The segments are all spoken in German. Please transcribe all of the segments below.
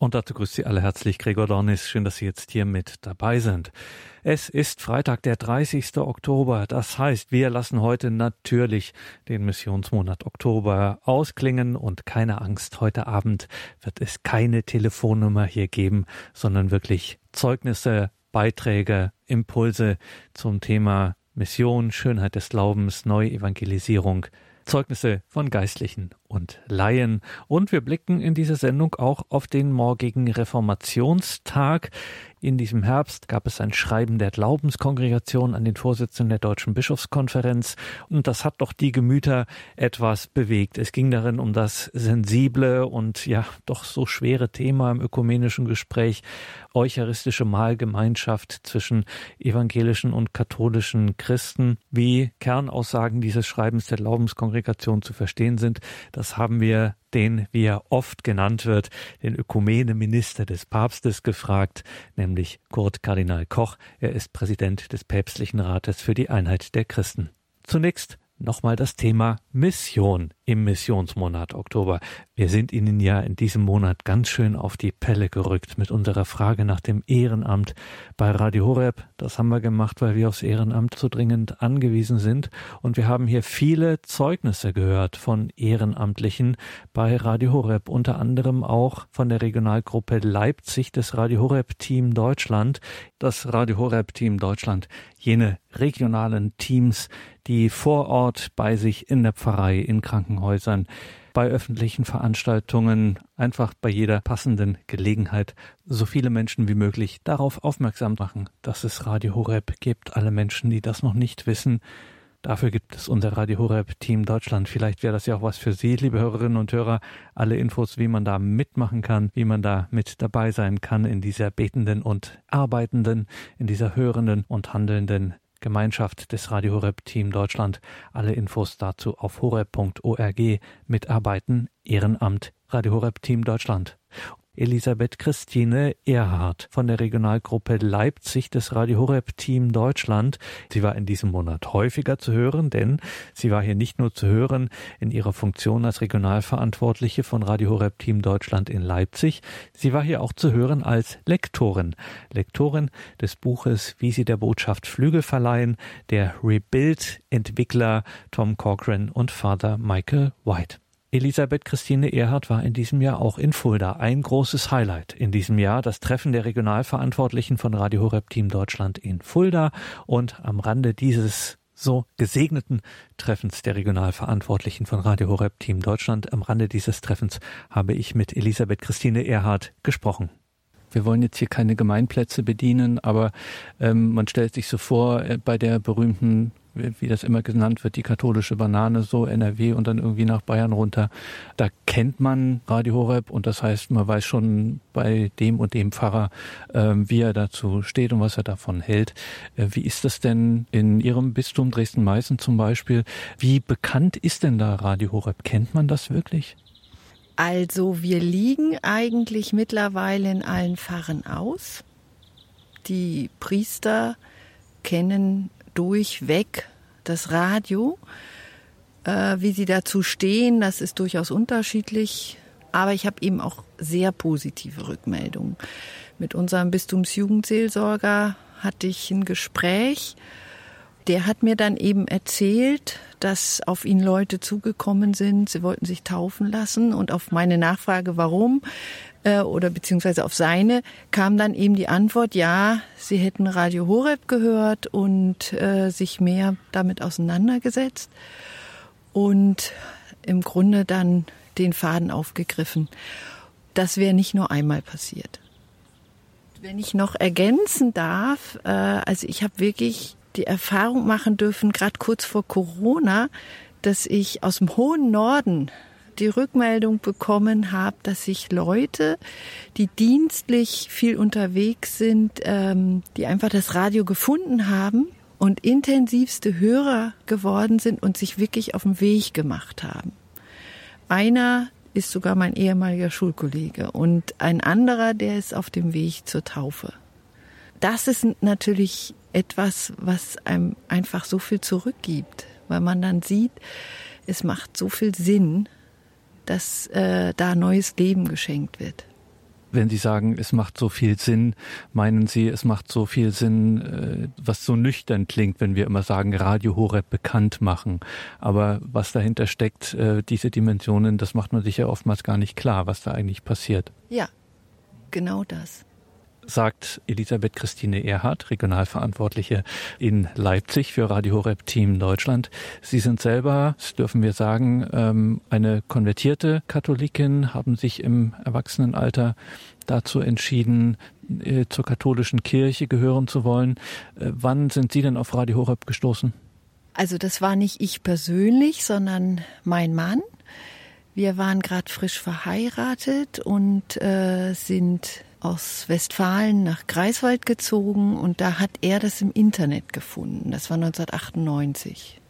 Und dazu grüßt Sie alle herzlich Gregor Dornis. Schön, dass Sie jetzt hier mit dabei sind. Es ist Freitag, der 30. Oktober. Das heißt, wir lassen heute natürlich den Missionsmonat Oktober ausklingen und keine Angst, heute Abend wird es keine Telefonnummer hier geben, sondern wirklich Zeugnisse, Beiträge, Impulse zum Thema Mission, Schönheit des Glaubens, Neuevangelisierung, Zeugnisse von Geistlichen und Laien. Und wir blicken in dieser Sendung auch auf den morgigen Reformationstag. In diesem Herbst gab es ein Schreiben der Glaubenskongregation an den Vorsitzenden der Deutschen Bischofskonferenz und das hat doch die Gemüter etwas bewegt. Es ging darin um das sensible und ja doch so schwere Thema im ökumenischen Gespräch eucharistische Mahlgemeinschaft zwischen evangelischen und katholischen Christen. Wie Kernaussagen dieses Schreibens der Glaubenskongregation zu verstehen sind, das haben wir den, wie er oft genannt wird, den Ökumeneminister des Papstes gefragt, nämlich Kurt Kardinal Koch. Er ist Präsident des Päpstlichen Rates für die Einheit der Christen. Zunächst nochmal das Thema Mission im Missionsmonat Oktober. Wir sind Ihnen ja in diesem Monat ganz schön auf die Pelle gerückt mit unserer Frage nach dem Ehrenamt bei Radio Horeb. Das haben wir gemacht, weil wir aufs Ehrenamt so dringend angewiesen sind. Und wir haben hier viele Zeugnisse gehört von Ehrenamtlichen bei Radio Horeb, unter anderem auch von der Regionalgruppe Leipzig des Radio Horeb Team Deutschland. Das Radio Horeb Team Deutschland, jene regionalen Teams, die vor Ort bei sich in der Pfarrei, in Krankenhäusern, bei öffentlichen Veranstaltungen, einfach bei jeder passenden Gelegenheit so viele Menschen wie möglich darauf aufmerksam machen, dass es Radio Horeb gibt. Alle Menschen, die das noch nicht wissen, Dafür gibt es unser Radio Horeb Team Deutschland. Vielleicht wäre das ja auch was für Sie, liebe Hörerinnen und Hörer. Alle Infos, wie man da mitmachen kann, wie man da mit dabei sein kann in dieser betenden und arbeitenden, in dieser hörenden und handelnden Gemeinschaft des Radio Horeb Team Deutschland. Alle Infos dazu auf horeb.org. Mitarbeiten, Ehrenamt, Radio Horeb Team Deutschland. Elisabeth Christine Erhardt von der Regionalgruppe Leipzig des Radio Horeb Team Deutschland. Sie war in diesem Monat häufiger zu hören, denn sie war hier nicht nur zu hören in ihrer Funktion als Regionalverantwortliche von Radio Horeb Team Deutschland in Leipzig, sie war hier auch zu hören als Lektorin. Lektorin des Buches Wie sie der Botschaft Flügel verleihen, der Rebuild-Entwickler Tom Corcoran und Vater Michael White. Elisabeth Christine Erhardt war in diesem Jahr auch in Fulda. Ein großes Highlight in diesem Jahr, das Treffen der Regionalverantwortlichen von Radio Horeb Team Deutschland in Fulda. Und am Rande dieses so gesegneten Treffens der Regionalverantwortlichen von Radio Horeb Team Deutschland, am Rande dieses Treffens habe ich mit Elisabeth Christine Erhardt gesprochen. Wir wollen jetzt hier keine Gemeinplätze bedienen, aber ähm, man stellt sich so vor, äh, bei der berühmten wie das immer genannt wird, die katholische Banane, so NRW und dann irgendwie nach Bayern runter. Da kennt man Radio Horeb und das heißt, man weiß schon bei dem und dem Pfarrer, äh, wie er dazu steht und was er davon hält. Äh, wie ist das denn in Ihrem Bistum Dresden-Meißen zum Beispiel? Wie bekannt ist denn da Radio Horeb? Kennt man das wirklich? Also wir liegen eigentlich mittlerweile in allen Pfarren aus. Die Priester kennen durchweg das Radio. Äh, wie sie dazu stehen, das ist durchaus unterschiedlich. Aber ich habe eben auch sehr positive Rückmeldungen. Mit unserem Bistumsjugendseelsorger hatte ich ein Gespräch. Der hat mir dann eben erzählt, dass auf ihn Leute zugekommen sind, sie wollten sich taufen lassen und auf meine Nachfrage, warum, äh, oder beziehungsweise auf seine, kam dann eben die Antwort, ja, sie hätten Radio Horeb gehört und äh, sich mehr damit auseinandergesetzt und im Grunde dann den Faden aufgegriffen. Das wäre nicht nur einmal passiert. Wenn ich noch ergänzen darf, äh, also ich habe wirklich die Erfahrung machen dürfen, gerade kurz vor Corona, dass ich aus dem hohen Norden die Rückmeldung bekommen habe, dass sich Leute, die dienstlich viel unterwegs sind, ähm, die einfach das Radio gefunden haben und intensivste Hörer geworden sind und sich wirklich auf den Weg gemacht haben. Einer ist sogar mein ehemaliger Schulkollege und ein anderer, der ist auf dem Weg zur Taufe. Das ist natürlich etwas, was einem einfach so viel zurückgibt, weil man dann sieht, es macht so viel Sinn, dass äh, da neues Leben geschenkt wird. Wenn Sie sagen, es macht so viel Sinn, meinen Sie, es macht so viel Sinn, äh, was so nüchtern klingt, wenn wir immer sagen, Radio Horeb bekannt machen. Aber was dahinter steckt, äh, diese Dimensionen, das macht man sich ja oftmals gar nicht klar, was da eigentlich passiert. Ja, genau das sagt Elisabeth Christine Erhardt, Regionalverantwortliche in Leipzig für Radio Horeb Team Deutschland. Sie sind selber, das dürfen wir sagen, ähm, eine konvertierte Katholikin, haben sich im Erwachsenenalter dazu entschieden, äh, zur katholischen Kirche gehören zu wollen. Äh, wann sind Sie denn auf Radio Horeb gestoßen? Also das war nicht ich persönlich, sondern mein Mann. Wir waren gerade frisch verheiratet und äh, sind aus Westfalen nach Greifswald gezogen und da hat er das im Internet gefunden. Das war 1998.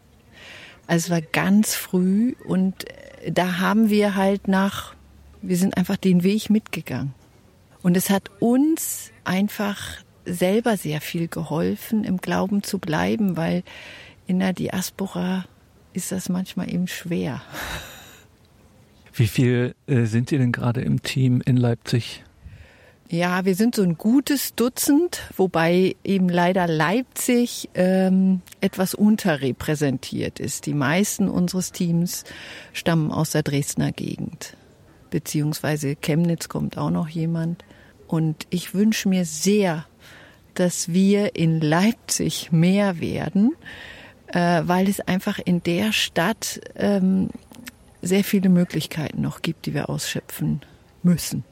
Also es war ganz früh und äh, da haben wir halt nach, wir sind einfach den Weg mitgegangen. Und es hat uns einfach selber sehr viel geholfen, im Glauben zu bleiben, weil in der Diaspora ist das manchmal eben schwer. Wie viel äh, sind Sie denn gerade im Team in Leipzig? Ja, wir sind so ein gutes Dutzend, wobei eben leider Leipzig ähm, etwas unterrepräsentiert ist. Die meisten unseres Teams stammen aus der Dresdner Gegend, beziehungsweise Chemnitz kommt auch noch jemand. Und ich wünsche mir sehr, dass wir in Leipzig mehr werden, äh, weil es einfach in der Stadt ähm, sehr viele Möglichkeiten noch gibt, die wir ausschöpfen müssen.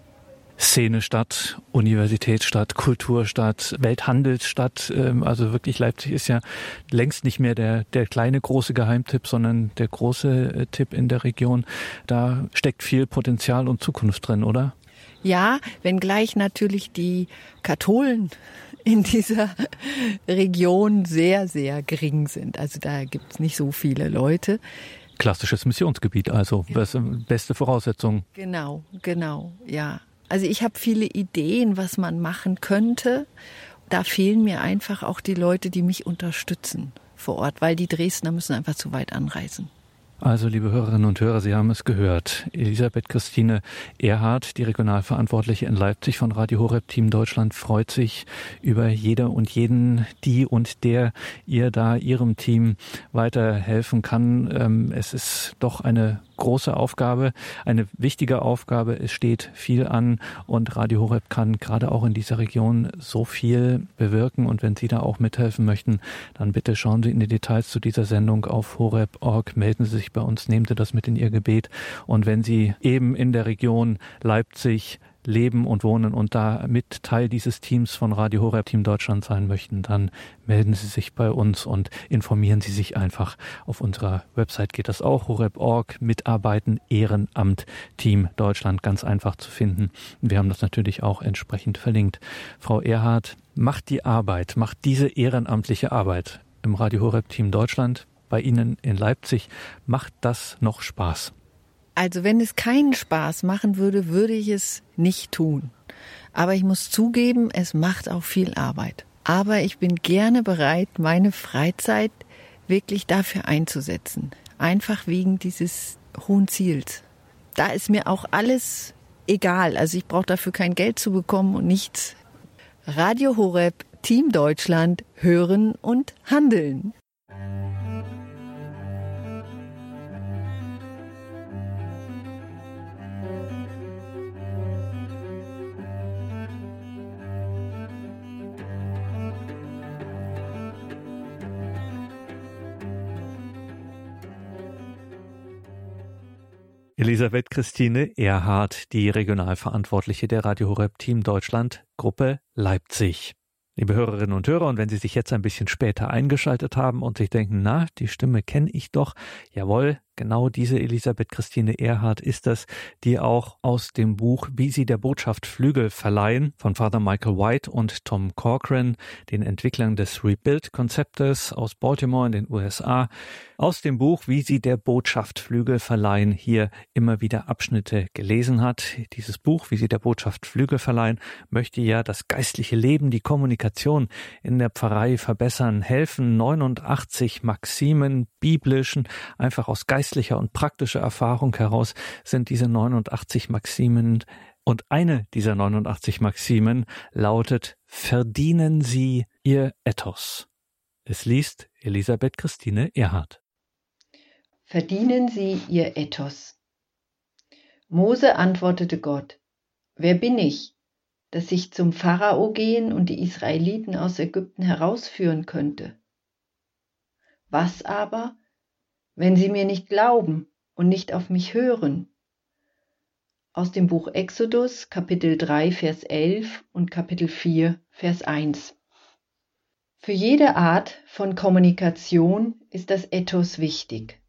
Szenestadt, Universitätsstadt, Kulturstadt, Welthandelsstadt. Ähm, also wirklich Leipzig ist ja längst nicht mehr der, der kleine große Geheimtipp, sondern der große äh, Tipp in der Region. Da steckt viel Potenzial und Zukunft drin, oder? Ja, wenngleich natürlich die Katholen in dieser Region sehr, sehr gering sind. Also da gibt es nicht so viele Leute. Klassisches Missionsgebiet, also genau. beste Voraussetzung. Genau, genau, ja. Also ich habe viele Ideen, was man machen könnte. Da fehlen mir einfach auch die Leute, die mich unterstützen vor Ort, weil die Dresdner müssen einfach zu weit anreisen. Also, liebe Hörerinnen und Hörer, Sie haben es gehört. Elisabeth Christine Erhardt, die Regionalverantwortliche in Leipzig von Radio Horeb Team Deutschland, freut sich über jede und jeden, die und der ihr da ihrem Team weiterhelfen kann. Ähm, es ist doch eine große Aufgabe, eine wichtige Aufgabe. Es steht viel an und Radio Horeb kann gerade auch in dieser Region so viel bewirken. Und wenn Sie da auch mithelfen möchten, dann bitte schauen Sie in die Details zu dieser Sendung auf horeb.org. Melden Sie sich bei uns, nehmen Sie das mit in Ihr Gebet. Und wenn Sie eben in der Region Leipzig, leben und wohnen und da mit Teil dieses Teams von Radio Horeb Team Deutschland sein möchten, dann melden Sie sich bei uns und informieren Sie sich einfach. Auf unserer Website geht das auch, horeb.org, Mitarbeiten, Ehrenamt, Team Deutschland, ganz einfach zu finden. Wir haben das natürlich auch entsprechend verlinkt. Frau Erhard, macht die Arbeit, macht diese ehrenamtliche Arbeit im Radio Horeb Team Deutschland bei Ihnen in Leipzig, macht das noch Spaß? Also wenn es keinen Spaß machen würde, würde ich es nicht tun. Aber ich muss zugeben, es macht auch viel Arbeit. Aber ich bin gerne bereit, meine Freizeit wirklich dafür einzusetzen. Einfach wegen dieses hohen Ziels. Da ist mir auch alles egal. Also ich brauche dafür kein Geld zu bekommen und nichts. Radio Horeb, Team Deutschland, hören und handeln. Elisabeth Christine Erhardt, die Regionalverantwortliche der Radio Horeb Team Deutschland Gruppe Leipzig. Liebe Hörerinnen und Hörer, und wenn Sie sich jetzt ein bisschen später eingeschaltet haben und sich denken, na, die Stimme kenne ich doch, jawohl, Genau diese Elisabeth Christine Erhardt ist es, die auch aus dem Buch Wie sie der Botschaft Flügel verleihen von Father Michael White und Tom Corcoran, den Entwicklern des Rebuild-Konzeptes aus Baltimore in den USA, aus dem Buch Wie sie der Botschaft Flügel verleihen hier immer wieder Abschnitte gelesen hat. Dieses Buch Wie sie der Botschaft Flügel verleihen möchte ja das geistliche Leben, die Kommunikation in der Pfarrei verbessern, helfen 89 Maximen biblischen, einfach aus geistlicher geistlicher und praktischer Erfahrung heraus sind diese 89 Maximen Und eine dieser 89 Maximen lautet Verdienen Sie Ihr Ethos. Es liest Elisabeth Christine Erhard. Verdienen Sie Ihr Ethos. Mose antwortete Gott, Wer bin ich, dass ich zum Pharao gehen und die Israeliten aus Ägypten herausführen könnte? Was aber, wenn sie mir nicht glauben und nicht auf mich hören? Aus dem Buch Exodus, Kapitel 3, Vers 11 und Kapitel 4, Vers 1. Für jede Art von Kommunikation ist das Ethos wichtig.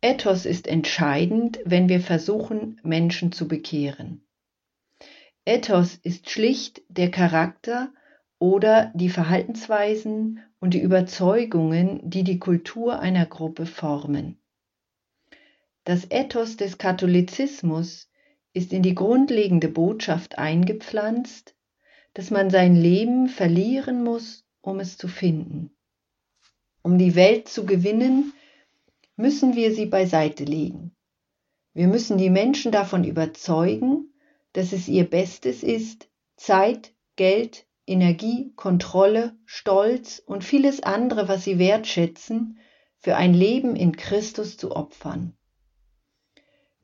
Ethos ist entscheidend, wenn wir versuchen, Menschen zu bekehren. Ethos ist schlicht der Charakter oder die Verhaltensweisen und die Überzeugungen, die die Kultur einer Gruppe formen. Das Ethos des Katholizismus ist in die grundlegende Botschaft eingepflanzt, dass man sein Leben verlieren muss, um es zu finden. Um die Welt zu gewinnen, müssen wir sie beiseite legen. Wir müssen die Menschen davon überzeugen, dass es ihr Bestes ist, Zeit, Geld, Energie, Kontrolle, Stolz und vieles andere, was sie wertschätzen, für ein Leben in Christus zu opfern.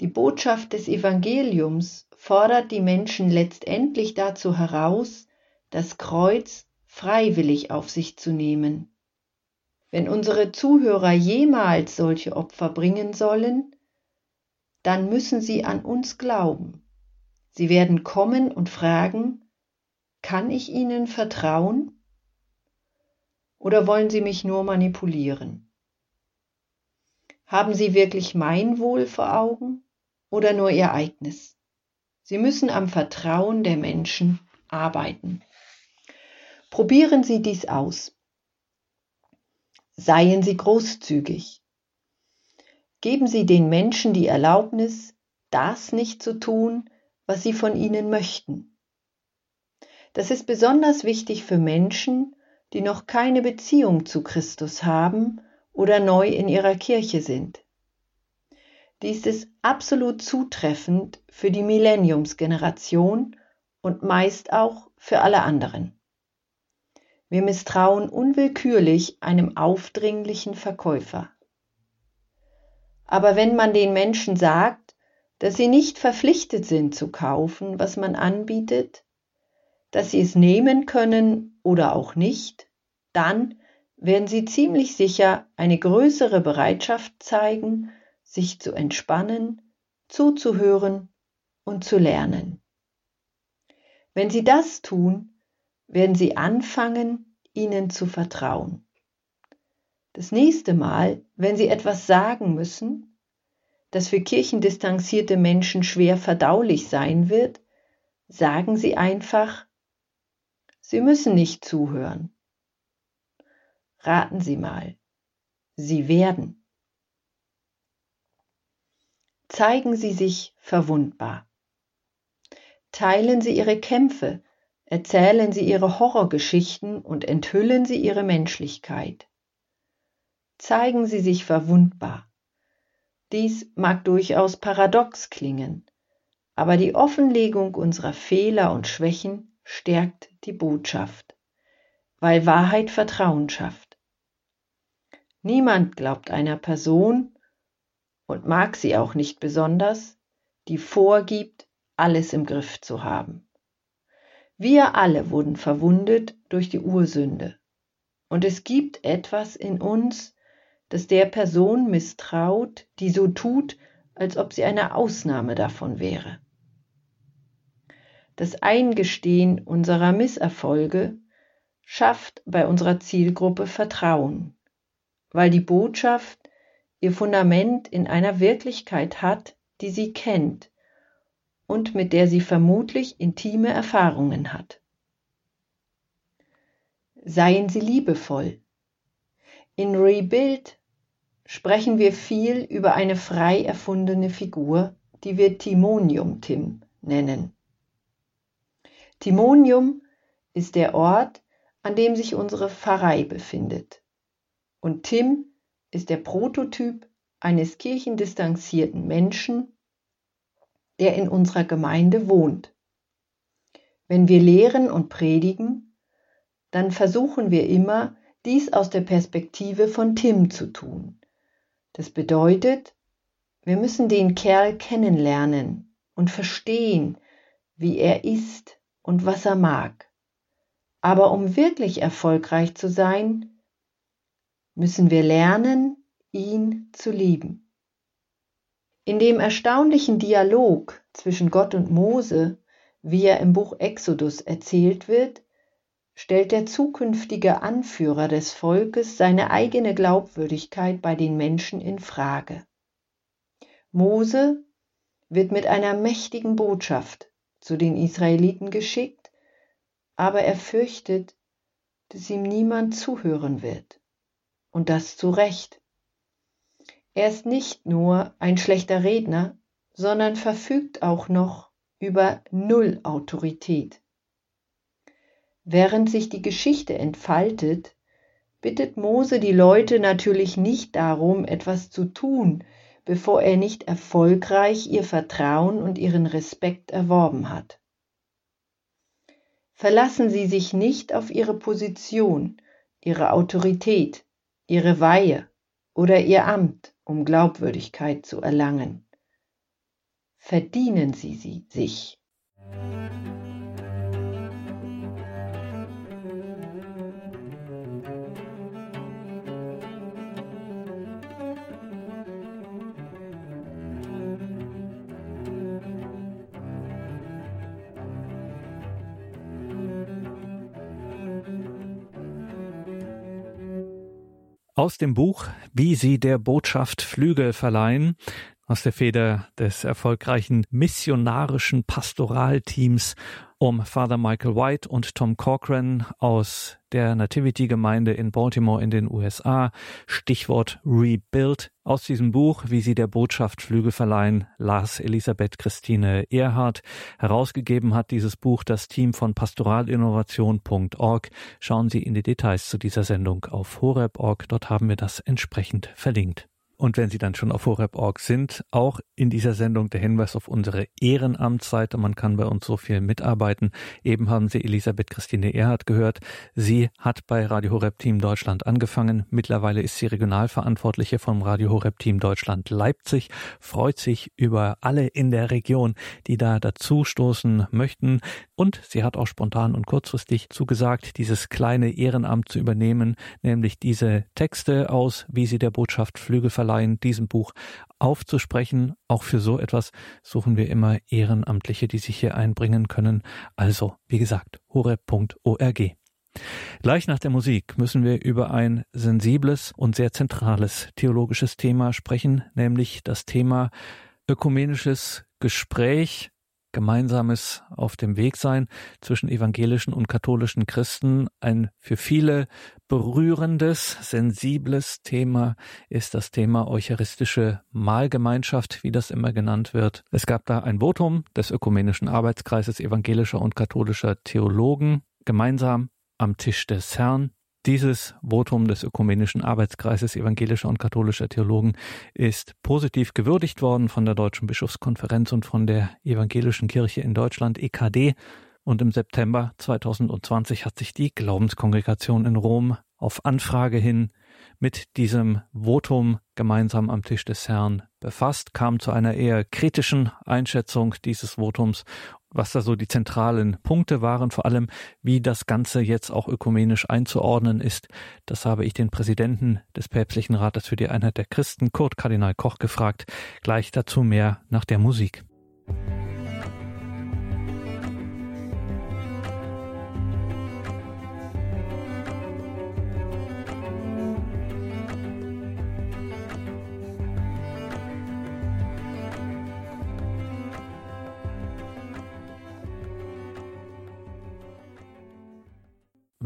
Die Botschaft des Evangeliums fordert die Menschen letztendlich dazu heraus, das Kreuz freiwillig auf sich zu nehmen. Wenn unsere Zuhörer jemals solche Opfer bringen sollen, dann müssen sie an uns glauben. Sie werden kommen und fragen, kann ich Ihnen vertrauen? Oder wollen Sie mich nur manipulieren? Haben Sie wirklich mein Wohl vor Augen oder nur Ihr eigenes? Sie müssen am Vertrauen der Menschen arbeiten. Probieren Sie dies aus. Seien Sie großzügig. Geben Sie den Menschen die Erlaubnis, das nicht zu tun, was sie von ihnen möchten. Das ist besonders wichtig für Menschen, die noch keine Beziehung zu Christus haben oder neu in ihrer Kirche sind. Dies ist absolut zutreffend für die Millenniumsgeneration und meist auch für alle anderen. Wir misstrauen unwillkürlich einem aufdringlichen Verkäufer. Aber wenn man den Menschen sagt, dass sie nicht verpflichtet sind zu kaufen, was man anbietet, dass sie es nehmen können oder auch nicht, dann werden sie ziemlich sicher eine größere Bereitschaft zeigen, sich zu entspannen, zuzuhören und zu lernen. Wenn sie das tun, werden sie anfangen, ihnen zu vertrauen. Das nächste Mal, wenn sie etwas sagen müssen, das für kirchendistanzierte Menschen schwer verdaulich sein wird, sagen sie einfach, sie müssen nicht zuhören. Raten Sie mal, Sie werden. Zeigen Sie sich verwundbar. Teilen Sie Ihre Kämpfe Erzählen Sie Ihre Horrorgeschichten und enthüllen Sie Ihre Menschlichkeit. Zeigen Sie sich verwundbar. Dies mag durchaus paradox klingen, aber die Offenlegung unserer Fehler und Schwächen stärkt die Botschaft, weil Wahrheit Vertrauen schafft. Niemand glaubt einer Person, und mag sie auch nicht besonders, die vorgibt, alles im Griff zu haben. Wir alle wurden verwundet durch die Ursünde. Und es gibt etwas in uns, das der Person misstraut, die so tut, als ob sie eine Ausnahme davon wäre. Das Eingestehen unserer Misserfolge schafft bei unserer Zielgruppe Vertrauen, weil die Botschaft ihr Fundament in einer Wirklichkeit hat, die sie kennt und mit der sie vermutlich intime Erfahrungen hat. Seien Sie liebevoll. In Rebuild sprechen wir viel über eine frei erfundene Figur, die wir Timonium Tim nennen. Timonium ist der Ort, an dem sich unsere Pfarrei befindet. Und Tim ist der Prototyp eines kirchendistanzierten Menschen, der in unserer Gemeinde wohnt. Wenn wir lehren und predigen, dann versuchen wir immer, dies aus der Perspektive von Tim zu tun. Das bedeutet, wir müssen den Kerl kennenlernen und verstehen, wie er ist und was er mag. Aber um wirklich erfolgreich zu sein, müssen wir lernen, ihn zu lieben. In dem erstaunlichen Dialog zwischen Gott und Mose, wie er im Buch Exodus erzählt wird, stellt der zukünftige Anführer des Volkes seine eigene Glaubwürdigkeit bei den Menschen in Frage. Mose wird mit einer mächtigen Botschaft zu den Israeliten geschickt, aber er fürchtet, dass ihm niemand zuhören wird. Und das zu Recht. Er ist nicht nur ein schlechter Redner, sondern verfügt auch noch über Null Autorität. Während sich die Geschichte entfaltet, bittet Mose die Leute natürlich nicht darum, etwas zu tun, bevor er nicht erfolgreich ihr Vertrauen und ihren Respekt erworben hat. Verlassen Sie sich nicht auf Ihre Position, Ihre Autorität, Ihre Weihe oder Ihr Amt, um Glaubwürdigkeit zu erlangen. Verdienen Sie sie sich. Aus dem Buch Wie sie der Botschaft Flügel verleihen, aus der Feder des erfolgreichen missionarischen Pastoralteams um Father Michael White und Tom Corcoran aus der Nativity-Gemeinde in Baltimore in den USA. Stichwort Rebuild. Aus diesem Buch, wie sie der Botschaft Flügel verleihen, las Elisabeth Christine Erhardt. Herausgegeben hat dieses Buch das Team von pastoralinnovation.org. Schauen Sie in die Details zu dieser Sendung auf horeb.org. Dort haben wir das entsprechend verlinkt. Und wenn Sie dann schon auf horeb.org sind, auch in dieser Sendung der Hinweis auf unsere Ehrenamtsseite. Man kann bei uns so viel mitarbeiten. Eben haben Sie Elisabeth Christine Erhardt gehört. Sie hat bei Radio Horeb Team Deutschland angefangen. Mittlerweile ist sie Regionalverantwortliche vom Radio Horeb Team Deutschland Leipzig, freut sich über alle in der Region, die da dazu stoßen möchten. Und sie hat auch spontan und kurzfristig zugesagt, dieses kleine Ehrenamt zu übernehmen, nämlich diese Texte aus, wie sie der Botschaft Flügel verleihen, diesem Buch aufzusprechen. Auch für so etwas suchen wir immer Ehrenamtliche, die sich hier einbringen können. Also, wie gesagt, horeb.org. Gleich nach der Musik müssen wir über ein sensibles und sehr zentrales theologisches Thema sprechen, nämlich das Thema ökumenisches Gespräch gemeinsames auf dem Weg sein zwischen evangelischen und katholischen Christen. Ein für viele berührendes, sensibles Thema ist das Thema eucharistische Mahlgemeinschaft, wie das immer genannt wird. Es gab da ein Votum des ökumenischen Arbeitskreises evangelischer und katholischer Theologen gemeinsam am Tisch des Herrn dieses Votum des Ökumenischen Arbeitskreises evangelischer und katholischer Theologen ist positiv gewürdigt worden von der Deutschen Bischofskonferenz und von der Evangelischen Kirche in Deutschland EKD. Und im September 2020 hat sich die Glaubenskongregation in Rom auf Anfrage hin mit diesem Votum gemeinsam am Tisch des Herrn befasst, kam zu einer eher kritischen Einschätzung dieses Votums was da so die zentralen Punkte waren, vor allem wie das Ganze jetzt auch ökumenisch einzuordnen ist. Das habe ich den Präsidenten des Päpstlichen Rates für die Einheit der Christen, Kurt Kardinal Koch, gefragt. Gleich dazu mehr nach der Musik.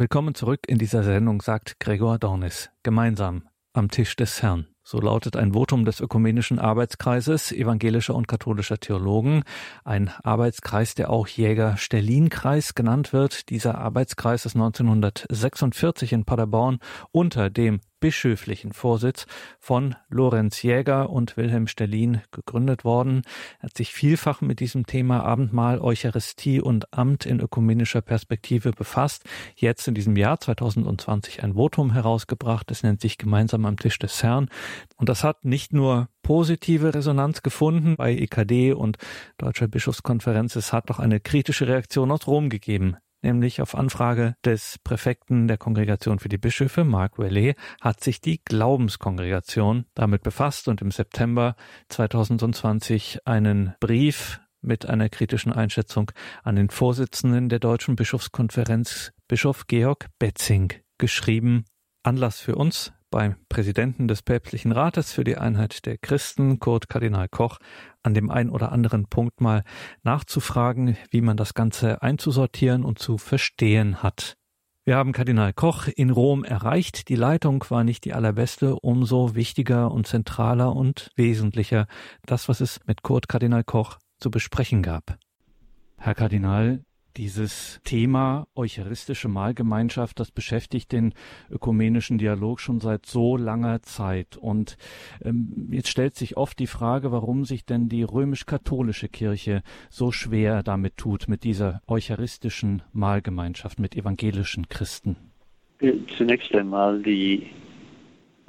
Willkommen zurück in dieser Sendung, sagt Gregor Dornis. Gemeinsam am Tisch des Herrn. So lautet ein Votum des Ökumenischen Arbeitskreises evangelischer und katholischer Theologen. Ein Arbeitskreis, der auch Jäger-Stellin-Kreis genannt wird. Dieser Arbeitskreis ist 1946 in Paderborn unter dem bischöflichen Vorsitz von Lorenz Jäger und Wilhelm Stellin gegründet worden. Er hat sich vielfach mit diesem Thema Abendmahl, Eucharistie und Amt in ökumenischer Perspektive befasst. Jetzt in diesem Jahr 2020 ein Votum herausgebracht. Es nennt sich Gemeinsam am Tisch des Herrn. Und das hat nicht nur positive Resonanz gefunden bei EKD und Deutscher Bischofskonferenz. Es hat auch eine kritische Reaktion aus Rom gegeben nämlich auf Anfrage des Präfekten der Kongregation für die Bischöfe, Mark Wellet, hat sich die Glaubenskongregation damit befasst und im September 2020 einen Brief mit einer kritischen Einschätzung an den Vorsitzenden der Deutschen Bischofskonferenz, Bischof Georg Betzing, geschrieben. Anlass für uns, beim Präsidenten des Päpstlichen Rates für die Einheit der Christen, Kurt Kardinal Koch, an dem ein oder anderen Punkt mal nachzufragen, wie man das Ganze einzusortieren und zu verstehen hat. Wir haben Kardinal Koch in Rom erreicht. Die Leitung war nicht die allerbeste, umso wichtiger und zentraler und wesentlicher das, was es mit Kurt Kardinal Koch zu besprechen gab. Herr Kardinal, dieses Thema eucharistische Mahlgemeinschaft, das beschäftigt den ökumenischen Dialog schon seit so langer Zeit. Und ähm, jetzt stellt sich oft die Frage, warum sich denn die römisch-katholische Kirche so schwer damit tut, mit dieser eucharistischen Mahlgemeinschaft, mit evangelischen Christen. Äh, zunächst einmal die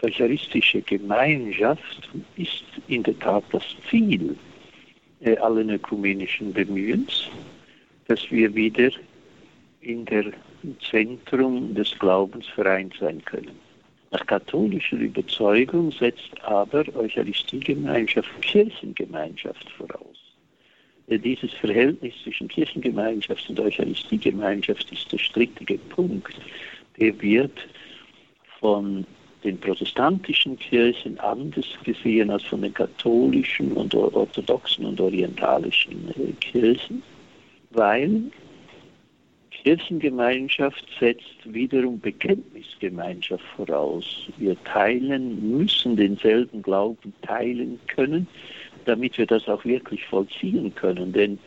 eucharistische Gemeinschaft ist in der Tat das Ziel äh, allen ökumenischen Bemühens dass wir wieder in der Zentrum des Glaubens vereint sein können. Nach katholischer Überzeugung setzt aber Eucharistiegemeinschaft Kirchengemeinschaft voraus. Dieses Verhältnis zwischen Kirchengemeinschaft und Eucharistiegemeinschaft ist der strittige Punkt. Der wird von den protestantischen Kirchen anders gesehen als von den katholischen und orthodoxen und orientalischen äh, Kirchen weil Kirchengemeinschaft setzt wiederum Bekenntnisgemeinschaft voraus. Wir teilen, müssen denselben Glauben teilen können, damit wir das auch wirklich vollziehen können. Denn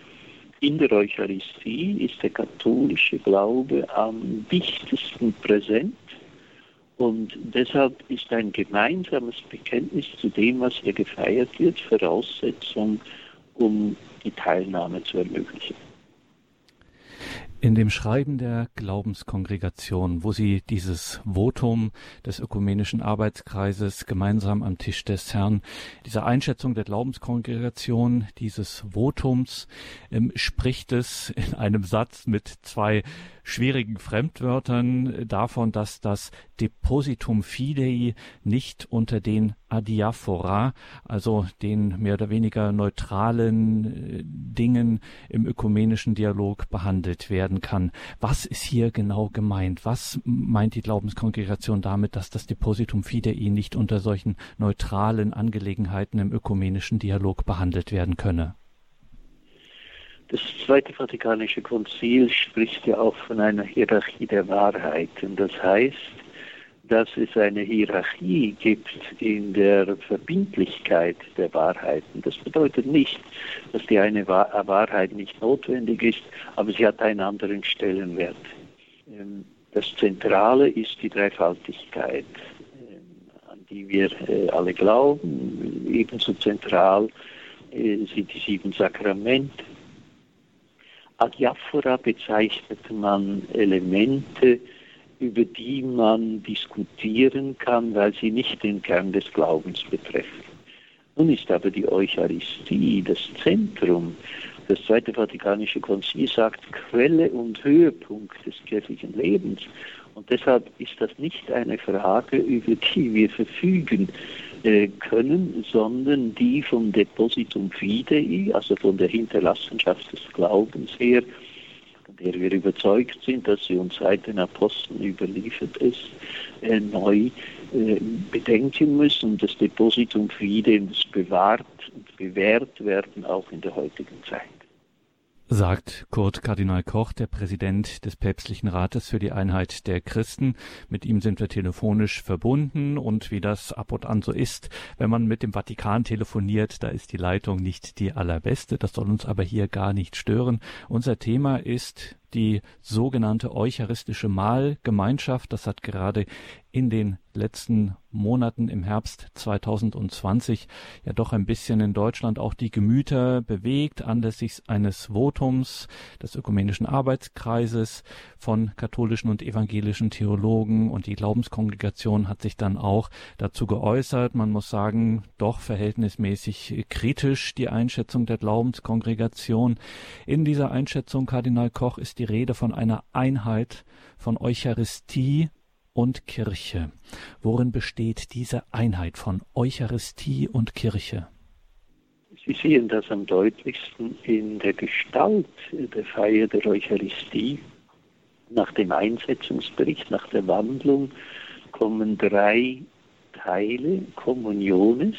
in der Eucharistie ist der katholische Glaube am wichtigsten präsent und deshalb ist ein gemeinsames Bekenntnis zu dem, was hier gefeiert wird, Voraussetzung, um die Teilnahme zu ermöglichen. In dem Schreiben der Glaubenskongregation, wo sie dieses Votum des ökumenischen Arbeitskreises gemeinsam am Tisch des Herrn, diese Einschätzung der Glaubenskongregation, dieses Votums, ähm, spricht es in einem Satz mit zwei schwierigen Fremdwörtern davon, dass das Depositum Fidei nicht unter den Adiaphora, also den mehr oder weniger neutralen äh, Dingen im ökumenischen Dialog behandelt werden kann. Was ist hier genau gemeint? Was meint die Glaubenskongregation damit, dass das Depositum Fidei nicht unter solchen neutralen Angelegenheiten im ökumenischen Dialog behandelt werden könne? Das Zweite Vatikanische Konzil spricht ja auch von einer Hierarchie der Wahrheiten. Das heißt, dass es eine Hierarchie gibt in der Verbindlichkeit der Wahrheiten. Das bedeutet nicht, dass die eine Wahrheit nicht notwendig ist, aber sie hat einen anderen Stellenwert. Ähm, das Zentrale ist die Dreifaltigkeit, ähm, an die wir äh, alle glauben. Ebenso zentral äh, sind die sieben Sakramente Adiaphora bezeichnet man Elemente, über die man diskutieren kann, weil sie nicht den Kern des Glaubens betreffen. Nun ist aber die Eucharistie das Zentrum. Das Zweite Vatikanische Konzil sagt Quelle und Höhepunkt des kirchlichen Lebens. Und deshalb ist das nicht eine Frage, über die wir verfügen äh, können, sondern die vom Depositum Fidei, also von der Hinterlassenschaft des Glaubens her, von der wir überzeugt sind, dass sie uns seit den Aposteln überliefert ist, äh, neu äh, bedenken müssen. Das Depositum Fidei muss bewahrt und bewährt werden, auch in der heutigen Zeit sagt Kurt Kardinal Koch, der Präsident des Päpstlichen Rates für die Einheit der Christen. Mit ihm sind wir telefonisch verbunden und wie das ab und an so ist, wenn man mit dem Vatikan telefoniert, da ist die Leitung nicht die allerbeste. Das soll uns aber hier gar nicht stören. Unser Thema ist die sogenannte eucharistische Mahlgemeinschaft. Das hat gerade in den letzten Monaten im Herbst 2020 ja doch ein bisschen in Deutschland auch die Gemüter bewegt, anlässlich eines Votums des Ökumenischen Arbeitskreises von katholischen und evangelischen Theologen und die Glaubenskongregation hat sich dann auch dazu geäußert. Man muss sagen, doch verhältnismäßig kritisch die Einschätzung der Glaubenskongregation. In dieser Einschätzung, Kardinal Koch, ist die Rede von einer Einheit von Eucharistie und Kirche. Worin besteht diese Einheit von Eucharistie und Kirche? Sie sehen das am deutlichsten in der Gestalt der Feier der Eucharistie. Nach dem Einsetzungsbericht, nach der Wandlung kommen drei Teile Kommuniones.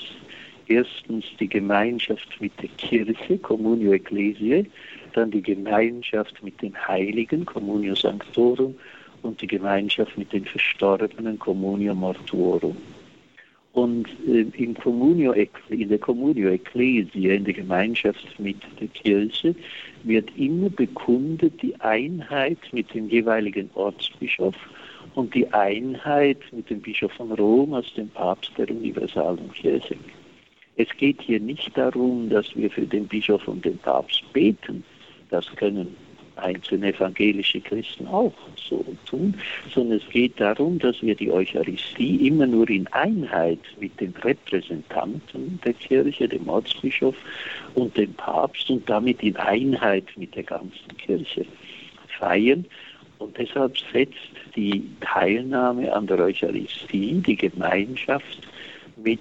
Erstens die Gemeinschaft mit der Kirche, Communio Ecclesiae, dann die Gemeinschaft mit den Heiligen, Communio Sanctorum, und die Gemeinschaft mit den Verstorbenen, Communio Mortuorum. Und äh, in, Communio, in der Communio Ecclesia, in der Gemeinschaft mit der Kirche, wird immer bekundet die Einheit mit dem jeweiligen Ortsbischof und die Einheit mit dem Bischof von Rom als dem Papst der universalen Kirche. Es geht hier nicht darum, dass wir für den Bischof und den Papst beten. Das können einzelne evangelische Christen auch so tun, sondern es geht darum, dass wir die Eucharistie immer nur in Einheit mit den Repräsentanten der Kirche, dem Ortsbischof und dem Papst und damit in Einheit mit der ganzen Kirche feiern. Und deshalb setzt die Teilnahme an der Eucharistie, die Gemeinschaft mit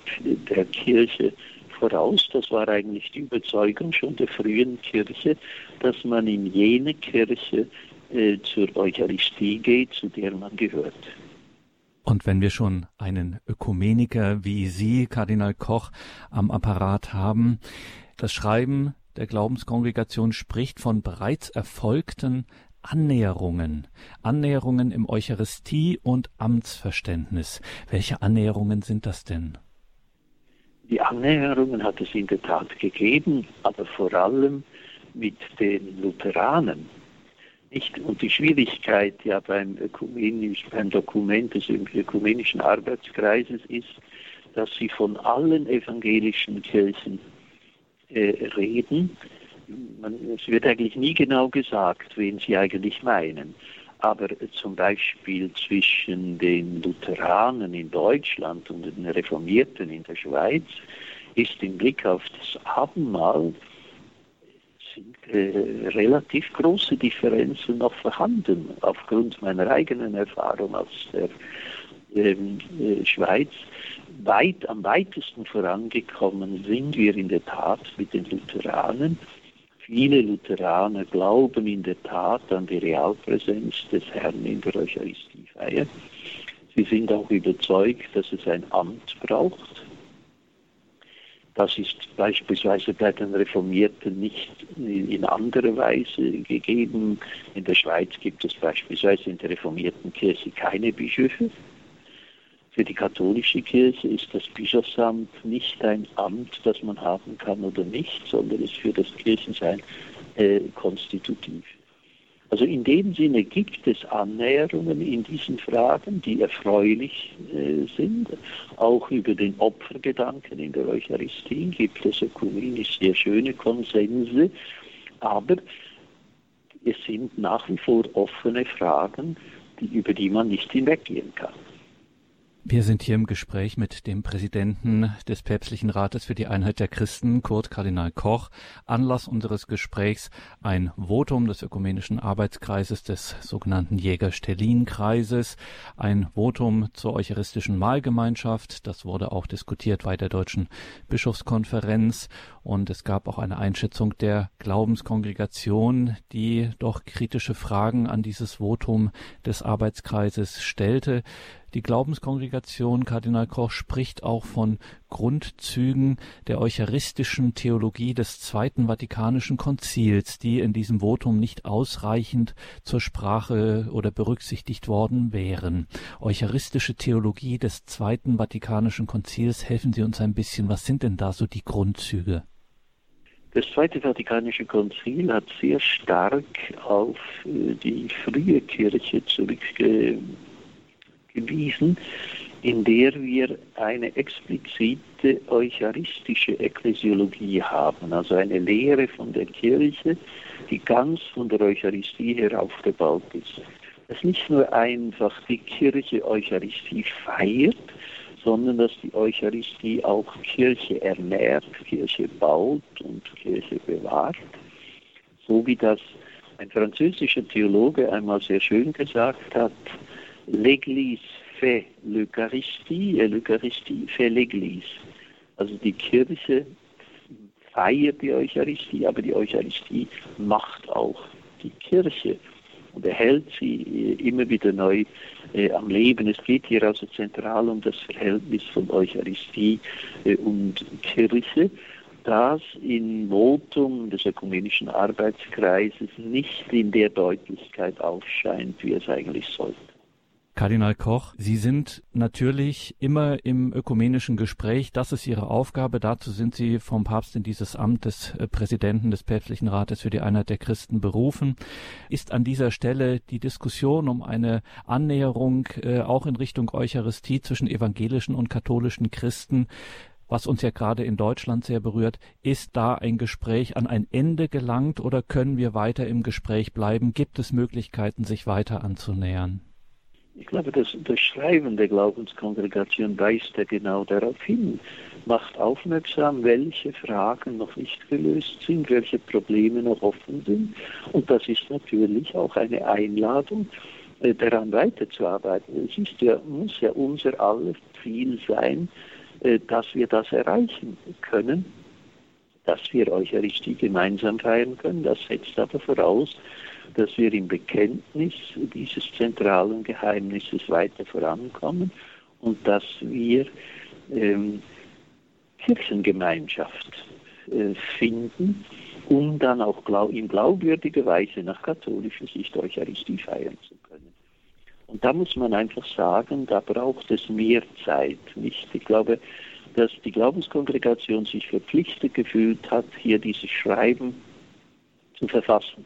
der Kirche voraus. Das war eigentlich die Überzeugung schon der frühen Kirche, dass man in jene Kirche äh, zur Eucharistie geht, zu der man gehört. Und wenn wir schon einen Ökumeniker wie Sie, Kardinal Koch, am Apparat haben, das Schreiben der Glaubenskongregation spricht von bereits erfolgten Annäherungen, Annäherungen im Eucharistie- und Amtsverständnis. Welche Annäherungen sind das denn? Die Annäherungen hat es in der Tat gegeben, aber vor allem mit den Lutheranen. Nicht? Und die Schwierigkeit ja beim, ökumenisch, beim Dokument des ökumenischen Arbeitskreises ist, dass sie von allen evangelischen Kirchen äh, reden. Man, es wird eigentlich nie genau gesagt, wen sie eigentlich meinen. Aber zum Beispiel zwischen den Lutheranen in Deutschland und den Reformierten in der Schweiz ist im Blick auf das Abendmahl sind äh, relativ große Differenzen noch vorhanden, aufgrund meiner eigenen Erfahrung aus der ähm, äh, Schweiz. Weit am weitesten vorangekommen sind wir in der Tat mit den Lutheranen. Viele Lutheraner glauben in der Tat an die Realpräsenz des Herrn in der Eucharistiefeier. Sie sind auch überzeugt, dass es ein Amt braucht, das ist beispielsweise bei den Reformierten nicht in anderer Weise gegeben. In der Schweiz gibt es beispielsweise in der reformierten Kirche keine Bischöfe. Für die katholische Kirche ist das Bischofsamt nicht ein Amt, das man haben kann oder nicht, sondern ist für das Kirchensein äh, konstitutiv. Also in dem Sinne gibt es Annäherungen in diesen Fragen, die erfreulich äh, sind. Auch über den Opfergedanken in der Eucharistie gibt es ökumenisch sehr schöne Konsense, aber es sind nach wie vor offene Fragen, die, über die man nicht hinweggehen kann. Wir sind hier im Gespräch mit dem Präsidenten des Päpstlichen Rates für die Einheit der Christen, Kurt Kardinal Koch. Anlass unseres Gesprächs ein Votum des Ökumenischen Arbeitskreises des sogenannten Jäger-Stellin-Kreises, ein Votum zur Eucharistischen Mahlgemeinschaft. Das wurde auch diskutiert bei der Deutschen Bischofskonferenz und es gab auch eine Einschätzung der Glaubenskongregation, die doch kritische Fragen an dieses Votum des Arbeitskreises stellte. Die Glaubenskongregation Kardinal Koch spricht auch von Grundzügen der eucharistischen Theologie des Zweiten Vatikanischen Konzils, die in diesem Votum nicht ausreichend zur Sprache oder berücksichtigt worden wären. Eucharistische Theologie des Zweiten Vatikanischen Konzils, helfen Sie uns ein bisschen, was sind denn da so die Grundzüge? Das Zweite Vatikanische Konzil hat sehr stark auf äh, die frühe Kirche zurückgewiesen, in der wir eine explizite eucharistische Ekklesiologie haben, also eine Lehre von der Kirche, die ganz von der Eucharistie her aufgebaut ist. Dass nicht nur einfach die Kirche Eucharistie feiert, sondern dass die Eucharistie auch Kirche ernährt, Kirche baut und Kirche bewahrt. So wie das ein französischer Theologe einmal sehr schön gesagt hat, l'Église fait l'Eucharistie et l'Eucharistie fait l'Église. Also die Kirche feiert die Eucharistie, aber die Eucharistie macht auch die Kirche und erhält sie äh, immer wieder neu äh, am Leben. Es geht hier also zentral um das Verhältnis von Eucharistie äh, und Kirche, das in Votum des ökumenischen Arbeitskreises nicht in der Deutlichkeit aufscheint, wie es eigentlich sollte. Kardinal Koch, Sie sind natürlich immer im ökumenischen Gespräch. Das ist Ihre Aufgabe. Dazu sind Sie vom Papst in dieses Amt des äh, Präsidenten des Päpstlichen Rates für die Einheit der Christen berufen. Ist an dieser Stelle die Diskussion um eine Annäherung äh, auch in Richtung Eucharistie zwischen evangelischen und katholischen Christen was uns ja gerade in Deutschland sehr berührt, ist da ein Gespräch an ein Ende gelangt oder können wir weiter im Gespräch bleiben? Gibt es Möglichkeiten, sich weiter anzunähern? Ich glaube, das, das Schreiben der Glaubenskongregation weist ja genau darauf hin, macht aufmerksam, welche Fragen noch nicht gelöst sind, welche Probleme noch offen sind. Und das ist natürlich auch eine Einladung, äh, daran weiterzuarbeiten. Es ist ja, muss ja unser aller Ziel sein, äh, dass wir das erreichen können, dass wir Eucharistie gemeinsam feiern können. Das setzt aber voraus, dass wir im Bekenntnis dieses zentralen Geheimnisses weiter vorankommen und dass wir ähm, Kirchengemeinschaft äh, finden, um dann auch glaub, in glaubwürdiger Weise nach katholischer Sicht Eucharistie feiern zu können. Und da muss man einfach sagen, da braucht es mehr Zeit. Nicht? Ich glaube, dass die Glaubenskongregation sich verpflichtet gefühlt hat, hier dieses Schreiben zu verfassen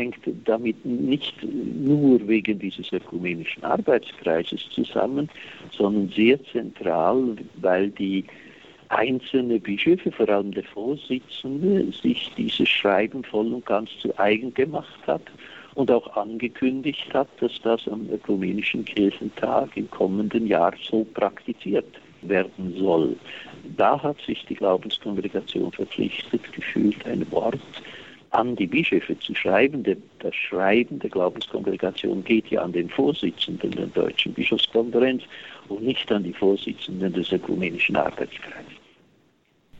hängt damit nicht nur wegen dieses ökumenischen Arbeitskreises zusammen, sondern sehr zentral, weil die einzelne Bischöfe, vor allem der Vorsitzende, sich dieses Schreiben voll und ganz zu eigen gemacht hat und auch angekündigt hat, dass das am Ökumenischen Kirchentag im kommenden Jahr so praktiziert werden soll. Da hat sich die Glaubenskongregation verpflichtet gefühlt, ein Wort an die Bischöfe zu schreiben. Das Schreiben der Glaubenskongregation geht ja an den Vorsitzenden der Deutschen Bischofskonferenz und nicht an die Vorsitzenden des Ökumenischen Arbeitskreises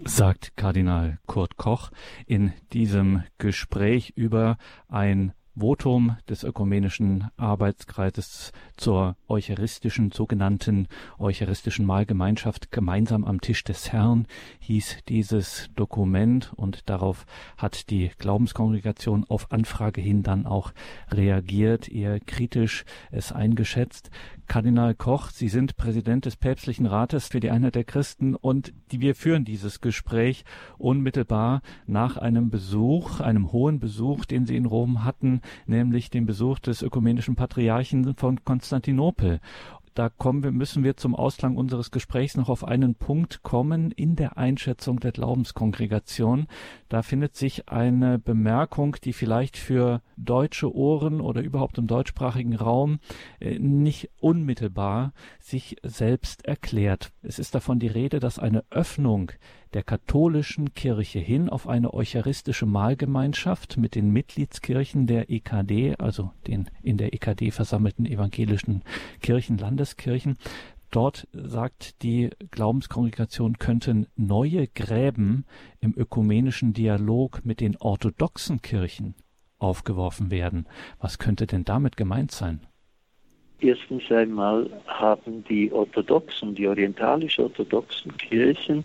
sagt Kardinal Kurt Koch in diesem Gespräch über ein Votum des ökumenischen Arbeitskreises zur eucharistischen, sogenannten eucharistischen Mahlgemeinschaft gemeinsam am Tisch des Herrn hieß dieses Dokument und darauf hat die Glaubenskongregation auf Anfrage hin dann auch reagiert, eher kritisch es eingeschätzt. Kardinal Koch, Sie sind Präsident des Päpstlichen Rates für die Einheit der Christen und die, wir führen dieses Gespräch unmittelbar nach einem Besuch, einem hohen Besuch, den Sie in Rom hatten, nämlich dem Besuch des ökumenischen Patriarchen von Konstantinopel da kommen wir, müssen wir zum Ausklang unseres Gesprächs noch auf einen Punkt kommen in der Einschätzung der Glaubenskongregation. Da findet sich eine Bemerkung, die vielleicht für deutsche Ohren oder überhaupt im deutschsprachigen Raum äh, nicht unmittelbar sich selbst erklärt. Es ist davon die Rede, dass eine Öffnung der katholischen Kirche hin auf eine eucharistische Mahlgemeinschaft mit den Mitgliedskirchen der EKD, also den in der EKD versammelten evangelischen Kirchen, Landeskirchen, Dort sagt die Glaubenskongregation, könnten neue Gräben im ökumenischen Dialog mit den orthodoxen Kirchen aufgeworfen werden. Was könnte denn damit gemeint sein? Erstens einmal haben die orthodoxen, die orientalisch-orthodoxen Kirchen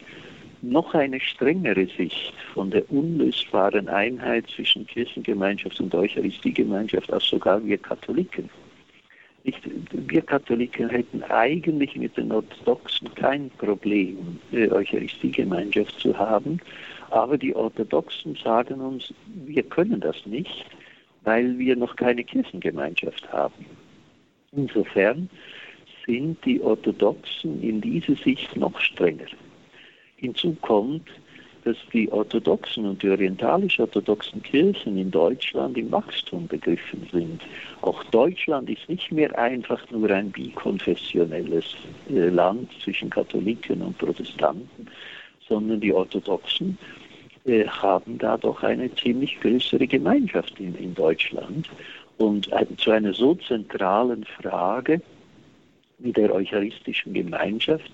noch eine strengere Sicht von der unlösbaren Einheit zwischen Kirchengemeinschaft und Eucharistiegemeinschaft als sogar wir Katholiken. Ich, wir Katholiken hätten eigentlich mit den Orthodoxen kein Problem, Eucharistiegemeinschaft zu haben, Aber die Orthodoxen sagen uns, wir können das nicht, weil wir noch keine Kirchengemeinschaft haben. Insofern sind die Orthodoxen in dieser Sicht noch strenger. Hinzu kommt, dass die orthodoxen und die orientalisch-orthodoxen Kirchen in Deutschland im Wachstum begriffen sind. Auch Deutschland ist nicht mehr einfach nur ein bikonfessionelles äh, Land zwischen Katholiken und Protestanten, sondern die Orthodoxen äh, haben da doch eine ziemlich größere Gemeinschaft in, in Deutschland. Und äh, zu einer so zentralen Frage wie der eucharistischen Gemeinschaft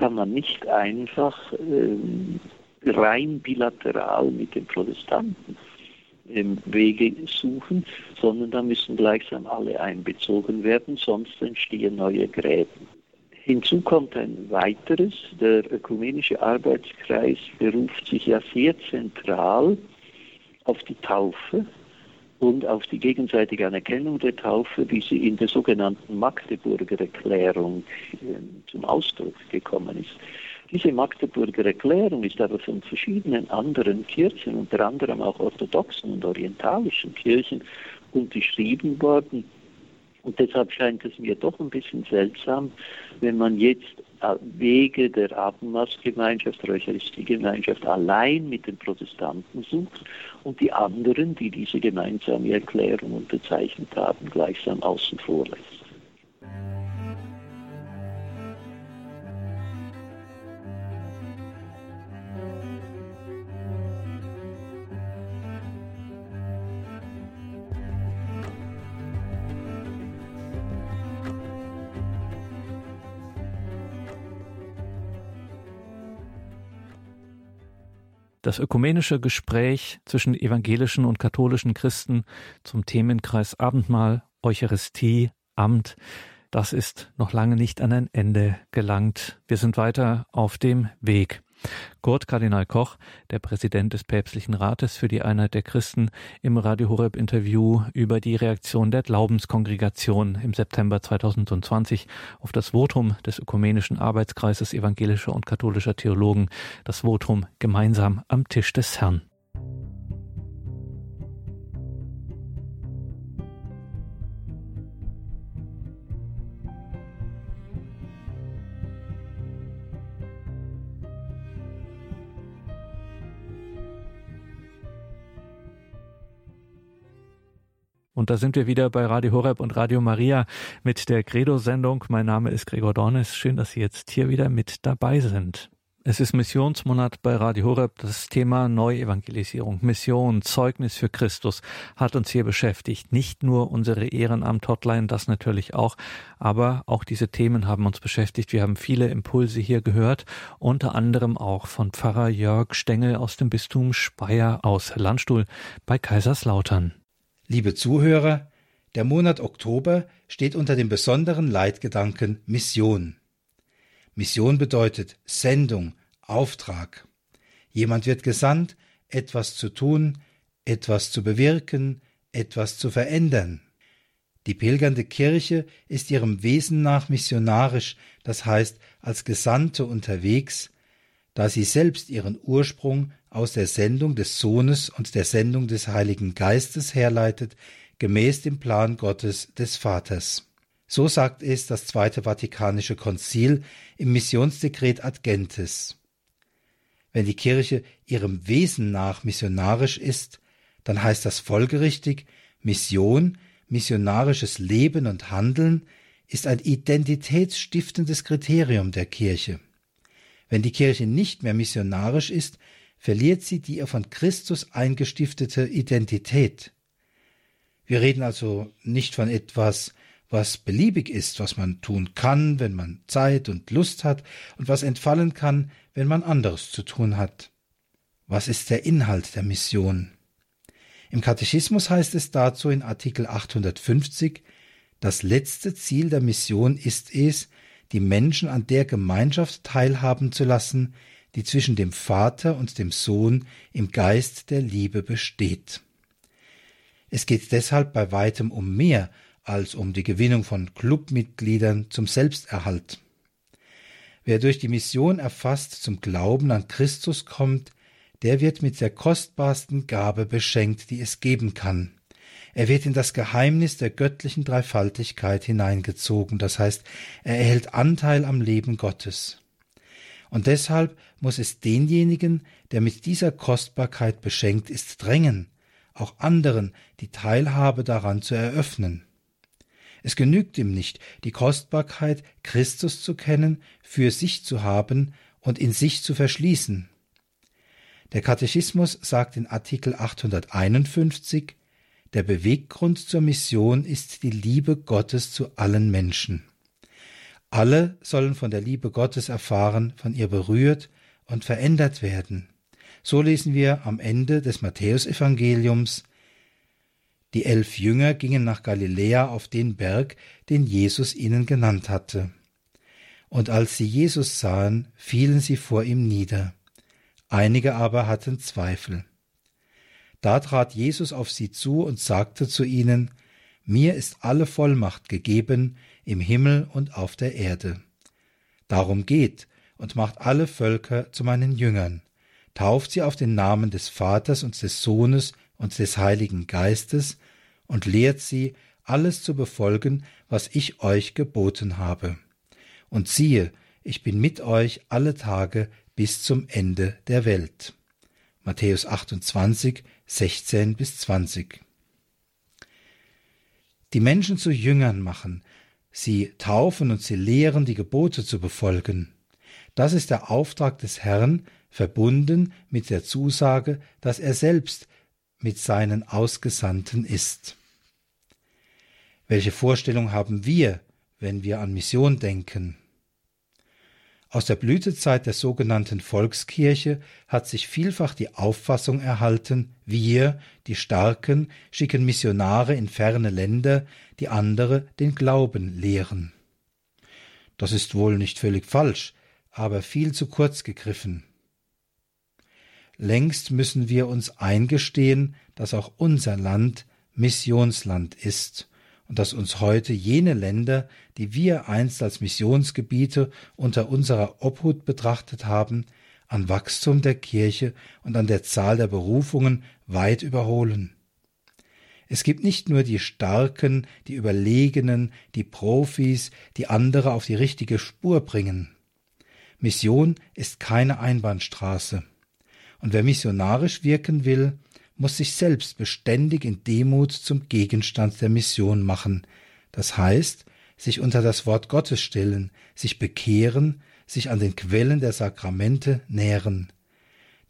kann man nicht einfach äh, rein bilateral mit den Protestanten ähm, Wege suchen, sondern da müssen gleichsam alle einbezogen werden, sonst entstehen neue Gräben. Hinzu kommt ein weiteres, der ökumenische Arbeitskreis beruft sich ja sehr zentral auf die Taufe und auf die gegenseitige Anerkennung der Taufe, wie sie in der sogenannten Magdeburger Erklärung äh, zum Ausdruck gekommen ist. Diese Magdeburger Erklärung ist aber von verschiedenen anderen Kirchen, unter anderem auch orthodoxen und orientalischen Kirchen, unterschrieben worden. Und deshalb scheint es mir doch ein bisschen seltsam, wenn man jetzt Wege der Abendmaßgemeinschaft, der Eucharistiegemeinschaft allein mit den Protestanten sucht und die anderen, die diese gemeinsame Erklärung unterzeichnet haben, gleichsam außen vor lässt. Das ökumenische Gespräch zwischen evangelischen und katholischen Christen zum Themenkreis Abendmahl, Eucharistie, Amt, das ist noch lange nicht an ein Ende gelangt. Wir sind weiter auf dem Weg. Kurt Kardinal Koch, der Präsident des Päpstlichen Rates für die Einheit der Christen, im Radio Horeb Interview über die Reaktion der Glaubenskongregation im September 2020 auf das Votum des Ökumenischen Arbeitskreises evangelischer und katholischer Theologen, das Votum gemeinsam am Tisch des Herrn. Und da sind wir wieder bei Radio Horeb und Radio Maria mit der Credo-Sendung. Mein Name ist Gregor Dornes. Schön, dass Sie jetzt hier wieder mit dabei sind. Es ist Missionsmonat bei Radio Horeb. Das Thema Neuevangelisierung, Mission, Zeugnis für Christus hat uns hier beschäftigt. Nicht nur unsere Ehrenamt-Hotline, das natürlich auch, aber auch diese Themen haben uns beschäftigt. Wir haben viele Impulse hier gehört, unter anderem auch von Pfarrer Jörg Stengel aus dem Bistum Speyer aus Landstuhl bei Kaiserslautern. Liebe Zuhörer, der Monat Oktober steht unter dem besonderen Leitgedanken Mission. Mission bedeutet Sendung, Auftrag. Jemand wird gesandt, etwas zu tun, etwas zu bewirken, etwas zu verändern. Die pilgernde Kirche ist ihrem Wesen nach missionarisch, das heißt als Gesandte unterwegs, da sie selbst ihren Ursprung aus der Sendung des Sohnes und der Sendung des Heiligen Geistes herleitet, gemäß dem Plan Gottes des Vaters. So sagt es das Zweite Vatikanische Konzil im Missionsdekret Ad Gentes. Wenn die Kirche ihrem Wesen nach missionarisch ist, dann heißt das folgerichtig, Mission, missionarisches Leben und Handeln ist ein identitätsstiftendes Kriterium der Kirche. Wenn die Kirche nicht mehr missionarisch ist, verliert sie die ihr von Christus eingestiftete Identität. Wir reden also nicht von etwas, was beliebig ist, was man tun kann, wenn man Zeit und Lust hat, und was entfallen kann, wenn man anderes zu tun hat. Was ist der Inhalt der Mission? Im Katechismus heißt es dazu in Artikel 850, das letzte Ziel der Mission ist es, die Menschen an der Gemeinschaft teilhaben zu lassen, die zwischen dem Vater und dem Sohn im Geist der Liebe besteht. Es geht deshalb bei weitem um mehr als um die Gewinnung von Clubmitgliedern zum Selbsterhalt. Wer durch die Mission erfasst zum Glauben an Christus kommt, der wird mit der kostbarsten Gabe beschenkt, die es geben kann. Er wird in das Geheimnis der göttlichen Dreifaltigkeit hineingezogen, das heißt, er erhält Anteil am Leben Gottes. Und deshalb muss es denjenigen, der mit dieser Kostbarkeit beschenkt ist, drängen, auch anderen die Teilhabe daran zu eröffnen. Es genügt ihm nicht, die Kostbarkeit Christus zu kennen, für sich zu haben und in sich zu verschließen. Der Katechismus sagt in Artikel 851, der Beweggrund zur Mission ist die Liebe Gottes zu allen Menschen. Alle sollen von der Liebe Gottes erfahren, von ihr berührt und verändert werden. So lesen wir am Ende des Matthäusevangeliums Die elf Jünger gingen nach Galiläa auf den Berg, den Jesus ihnen genannt hatte. Und als sie Jesus sahen, fielen sie vor ihm nieder. Einige aber hatten Zweifel. Da trat Jesus auf sie zu und sagte zu ihnen, Mir ist alle Vollmacht gegeben im Himmel und auf der Erde. Darum geht und macht alle Völker zu meinen Jüngern, tauft sie auf den Namen des Vaters und des Sohnes und des Heiligen Geistes und lehrt sie, alles zu befolgen, was ich euch geboten habe. Und siehe, ich bin mit euch alle Tage bis zum Ende der Welt. Matthäus 28, 16 bis 20. Die Menschen zu Jüngern machen, sie taufen und sie lehren, die Gebote zu befolgen. Das ist der Auftrag des Herrn, verbunden mit der Zusage, dass er selbst mit seinen Ausgesandten ist. Welche Vorstellung haben wir, wenn wir an Mission denken? Aus der Blütezeit der sogenannten Volkskirche hat sich vielfach die Auffassung erhalten, wir, die Starken, schicken Missionare in ferne Länder, die andere den Glauben lehren. Das ist wohl nicht völlig falsch, aber viel zu kurz gegriffen. Längst müssen wir uns eingestehen, dass auch unser Land Missionsland ist und dass uns heute jene Länder, die wir einst als Missionsgebiete unter unserer Obhut betrachtet haben, an Wachstum der Kirche und an der Zahl der Berufungen weit überholen. Es gibt nicht nur die Starken, die Überlegenen, die Profis, die andere auf die richtige Spur bringen. Mission ist keine Einbahnstraße. Und wer missionarisch wirken will, muss sich selbst beständig in Demut zum Gegenstand der Mission machen, das heißt, sich unter das Wort Gottes stellen, sich bekehren, sich an den Quellen der Sakramente nähren.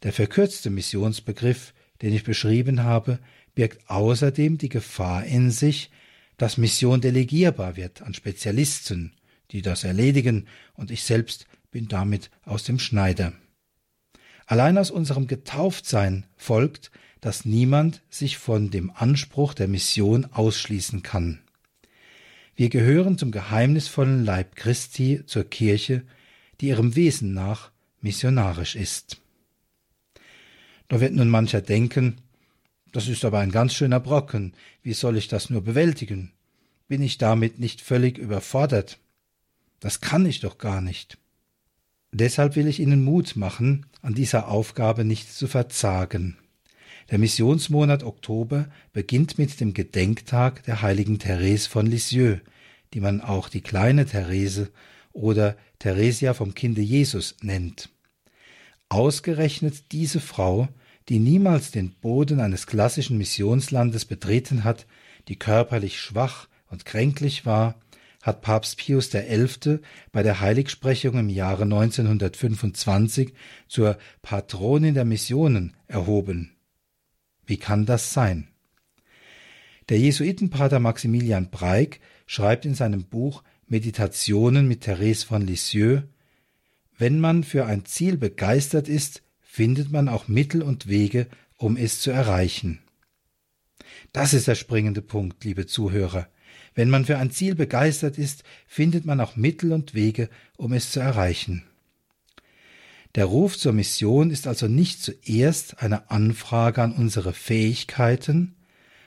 Der verkürzte Missionsbegriff, den ich beschrieben habe, birgt außerdem die Gefahr in sich, dass Mission delegierbar wird an Spezialisten, die das erledigen, und ich selbst bin damit aus dem Schneider. Allein aus unserem Getauftsein folgt, dass niemand sich von dem Anspruch der Mission ausschließen kann. Wir gehören zum geheimnisvollen Leib Christi zur Kirche, die ihrem Wesen nach missionarisch ist. Da wird nun mancher denken, das ist aber ein ganz schöner Brocken, wie soll ich das nur bewältigen? Bin ich damit nicht völlig überfordert? Das kann ich doch gar nicht. Deshalb will ich Ihnen Mut machen, an dieser Aufgabe nicht zu verzagen. Der Missionsmonat Oktober beginnt mit dem Gedenktag der heiligen Therese von Lisieux, die man auch die kleine Therese oder Theresia vom Kinde Jesus nennt. Ausgerechnet diese Frau, die niemals den Boden eines klassischen Missionslandes betreten hat, die körperlich schwach und kränklich war, hat Papst Pius XI. bei der Heiligsprechung im Jahre 1925 zur Patronin der Missionen erhoben. Wie kann das sein? Der Jesuitenpater Maximilian Breik schreibt in seinem Buch Meditationen mit Therese von Lisieux, wenn man für ein Ziel begeistert ist, findet man auch Mittel und Wege, um es zu erreichen. Das ist der springende Punkt, liebe Zuhörer. Wenn man für ein Ziel begeistert ist, findet man auch Mittel und Wege, um es zu erreichen. Der Ruf zur Mission ist also nicht zuerst eine Anfrage an unsere Fähigkeiten,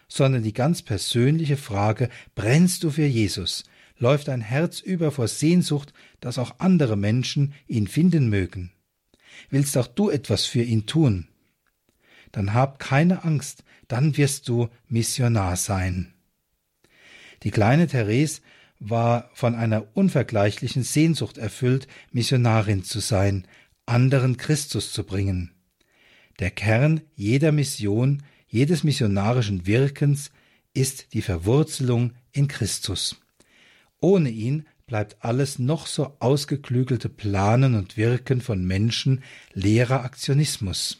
sondern die ganz persönliche Frage, brennst du für Jesus? Läuft dein Herz über vor Sehnsucht, dass auch andere Menschen ihn finden mögen? Willst auch du etwas für ihn tun? dann hab keine Angst, dann wirst du Missionar sein. Die kleine Therese war von einer unvergleichlichen Sehnsucht erfüllt, Missionarin zu sein, anderen Christus zu bringen. Der Kern jeder Mission, jedes missionarischen Wirkens ist die Verwurzelung in Christus. Ohne ihn bleibt alles noch so ausgeklügelte Planen und Wirken von Menschen leerer Aktionismus.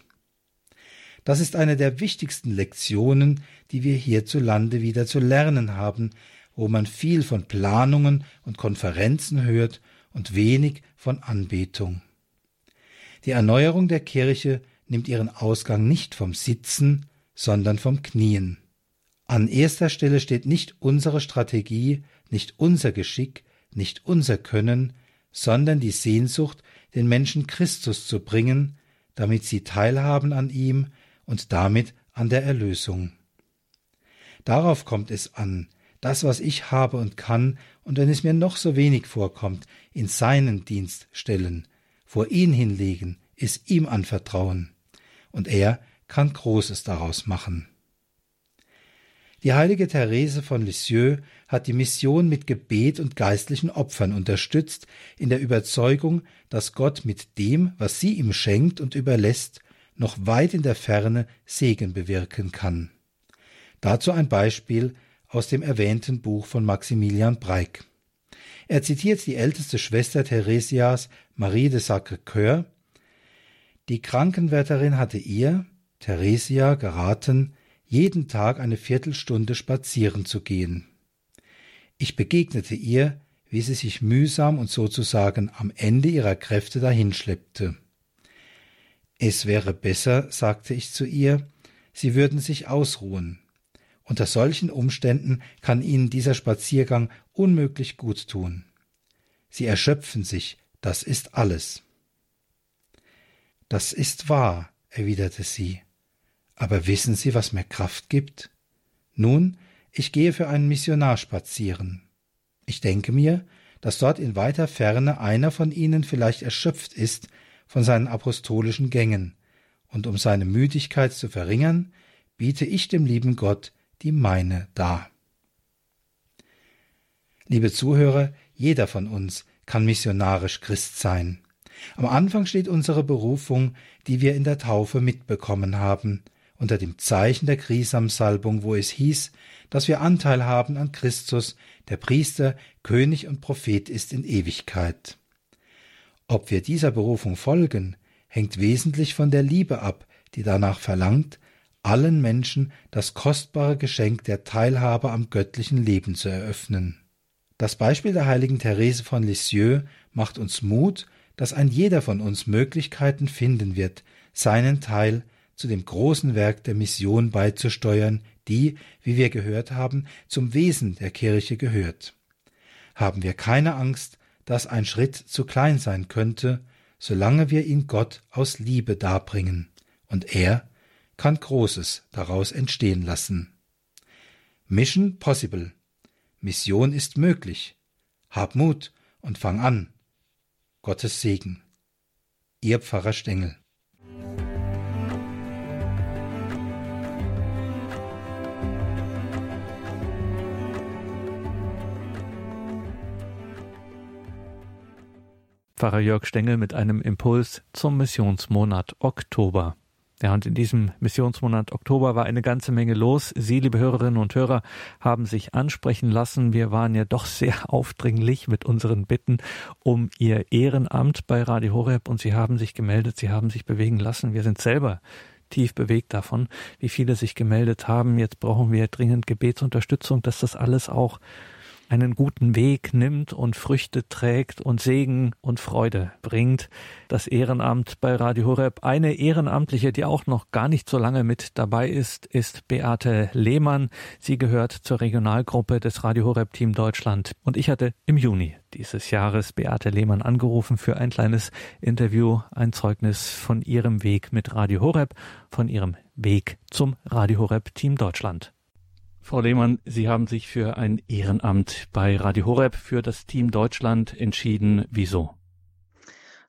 Das ist eine der wichtigsten Lektionen, die wir hierzulande wieder zu lernen haben, wo man viel von Planungen und Konferenzen hört und wenig von Anbetung. Die Erneuerung der Kirche nimmt ihren Ausgang nicht vom Sitzen, sondern vom Knien. An erster Stelle steht nicht unsere Strategie, nicht unser Geschick, nicht unser Können, sondern die Sehnsucht, den Menschen Christus zu bringen, damit sie teilhaben an ihm und damit an der Erlösung. Darauf kommt es an, das, was ich habe und kann, und wenn es mir noch so wenig vorkommt, in seinen Dienst stellen, vor ihn hinlegen, es ihm anvertrauen, und er kann Großes daraus machen. Die heilige Therese von Lisieux hat die Mission mit Gebet und geistlichen Opfern unterstützt, in der Überzeugung, dass Gott mit dem, was sie ihm schenkt und überlässt, noch weit in der Ferne Segen bewirken kann. Dazu ein Beispiel aus dem erwähnten Buch von Maximilian Breik. Er zitiert die älteste Schwester Theresias, Marie de Sacré-Cœur. Die Krankenwärterin hatte ihr, Theresia, geraten, jeden Tag eine Viertelstunde spazieren zu gehen. Ich begegnete ihr, wie sie sich mühsam und sozusagen am Ende ihrer Kräfte dahinschleppte. Es wäre besser, sagte ich zu ihr, Sie würden sich ausruhen. Unter solchen Umständen kann Ihnen dieser Spaziergang unmöglich gut tun. Sie erschöpfen sich, das ist alles. Das ist wahr, erwiderte sie. Aber wissen Sie, was mir Kraft gibt? Nun, ich gehe für einen Missionar spazieren. Ich denke mir, dass dort in weiter Ferne einer von Ihnen vielleicht erschöpft ist von seinen apostolischen Gängen, und um seine Müdigkeit zu verringern, biete ich dem lieben Gott die meine dar. Liebe Zuhörer, jeder von uns kann missionarisch Christ sein. Am Anfang steht unsere Berufung, die wir in der Taufe mitbekommen haben, unter dem Zeichen der Krisamsalbung, wo es hieß, dass wir Anteil haben an Christus, der Priester, König und Prophet ist in Ewigkeit. Ob wir dieser Berufung folgen, hängt wesentlich von der Liebe ab, die danach verlangt, allen Menschen das kostbare Geschenk der Teilhabe am göttlichen Leben zu eröffnen. Das Beispiel der heiligen Therese von Lisieux macht uns Mut, dass ein jeder von uns Möglichkeiten finden wird, seinen Teil zu dem großen Werk der Mission beizusteuern, die, wie wir gehört haben, zum Wesen der Kirche gehört. Haben wir keine Angst, dass ein Schritt zu klein sein könnte, solange wir ihn Gott aus Liebe darbringen, und er kann Großes daraus entstehen lassen. Mission possible. Mission ist möglich. Hab Mut und fang an. Gottes Segen. Ihr Pfarrer Stengel. Pfarrer Jörg Stengel mit einem Impuls zum Missionsmonat Oktober. Ja, und in diesem Missionsmonat Oktober war eine ganze Menge los. Sie, liebe Hörerinnen und Hörer, haben sich ansprechen lassen. Wir waren ja doch sehr aufdringlich mit unseren Bitten um Ihr Ehrenamt bei Radio Horeb und Sie haben sich gemeldet, Sie haben sich bewegen lassen. Wir sind selber tief bewegt davon, wie viele sich gemeldet haben. Jetzt brauchen wir dringend Gebetsunterstützung, dass das alles auch einen guten Weg nimmt und Früchte trägt und Segen und Freude bringt. Das Ehrenamt bei Radio Horeb. Eine Ehrenamtliche, die auch noch gar nicht so lange mit dabei ist, ist Beate Lehmann. Sie gehört zur Regionalgruppe des Radio Horeb Team Deutschland. Und ich hatte im Juni dieses Jahres Beate Lehmann angerufen für ein kleines Interview, ein Zeugnis von ihrem Weg mit Radio Horeb, von ihrem Weg zum Radio Horeb Team Deutschland. Frau Lehmann, Sie haben sich für ein Ehrenamt bei Radio Horeb für das Team Deutschland entschieden. Wieso?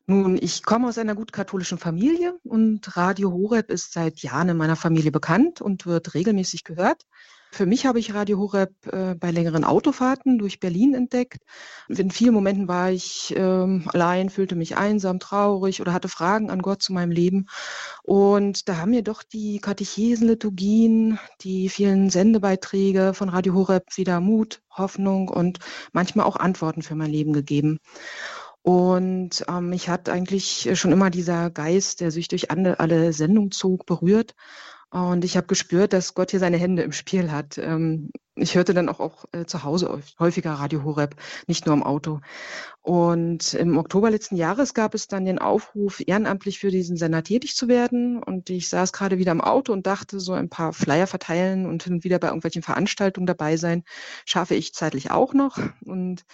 Nun, ich komme aus einer gut katholischen Familie und Radio Horeb ist seit Jahren in meiner Familie bekannt und wird regelmäßig gehört. Für mich habe ich Radio Horeb äh, bei längeren Autofahrten durch Berlin entdeckt. In vielen Momenten war ich ähm, allein, fühlte mich einsam, traurig oder hatte Fragen an Gott zu meinem Leben. Und da haben mir doch die Katechesen, Liturgien, die vielen Sendebeiträge von Radio Horeb wieder Mut, Hoffnung und manchmal auch Antworten für mein Leben gegeben. Und ähm, mich hat eigentlich schon immer dieser Geist, der sich durch alle Sendungen zog, berührt. Und ich habe gespürt, dass Gott hier seine Hände im Spiel hat. Ähm, ich hörte dann auch, auch äh, zu Hause häufiger Radio Horeb, nicht nur im Auto. Und im Oktober letzten Jahres gab es dann den Aufruf, ehrenamtlich für diesen Sender tätig zu werden. Und ich saß gerade wieder im Auto und dachte, so ein paar Flyer verteilen und hin und wieder bei irgendwelchen Veranstaltungen dabei sein, schaffe ich zeitlich auch noch. Und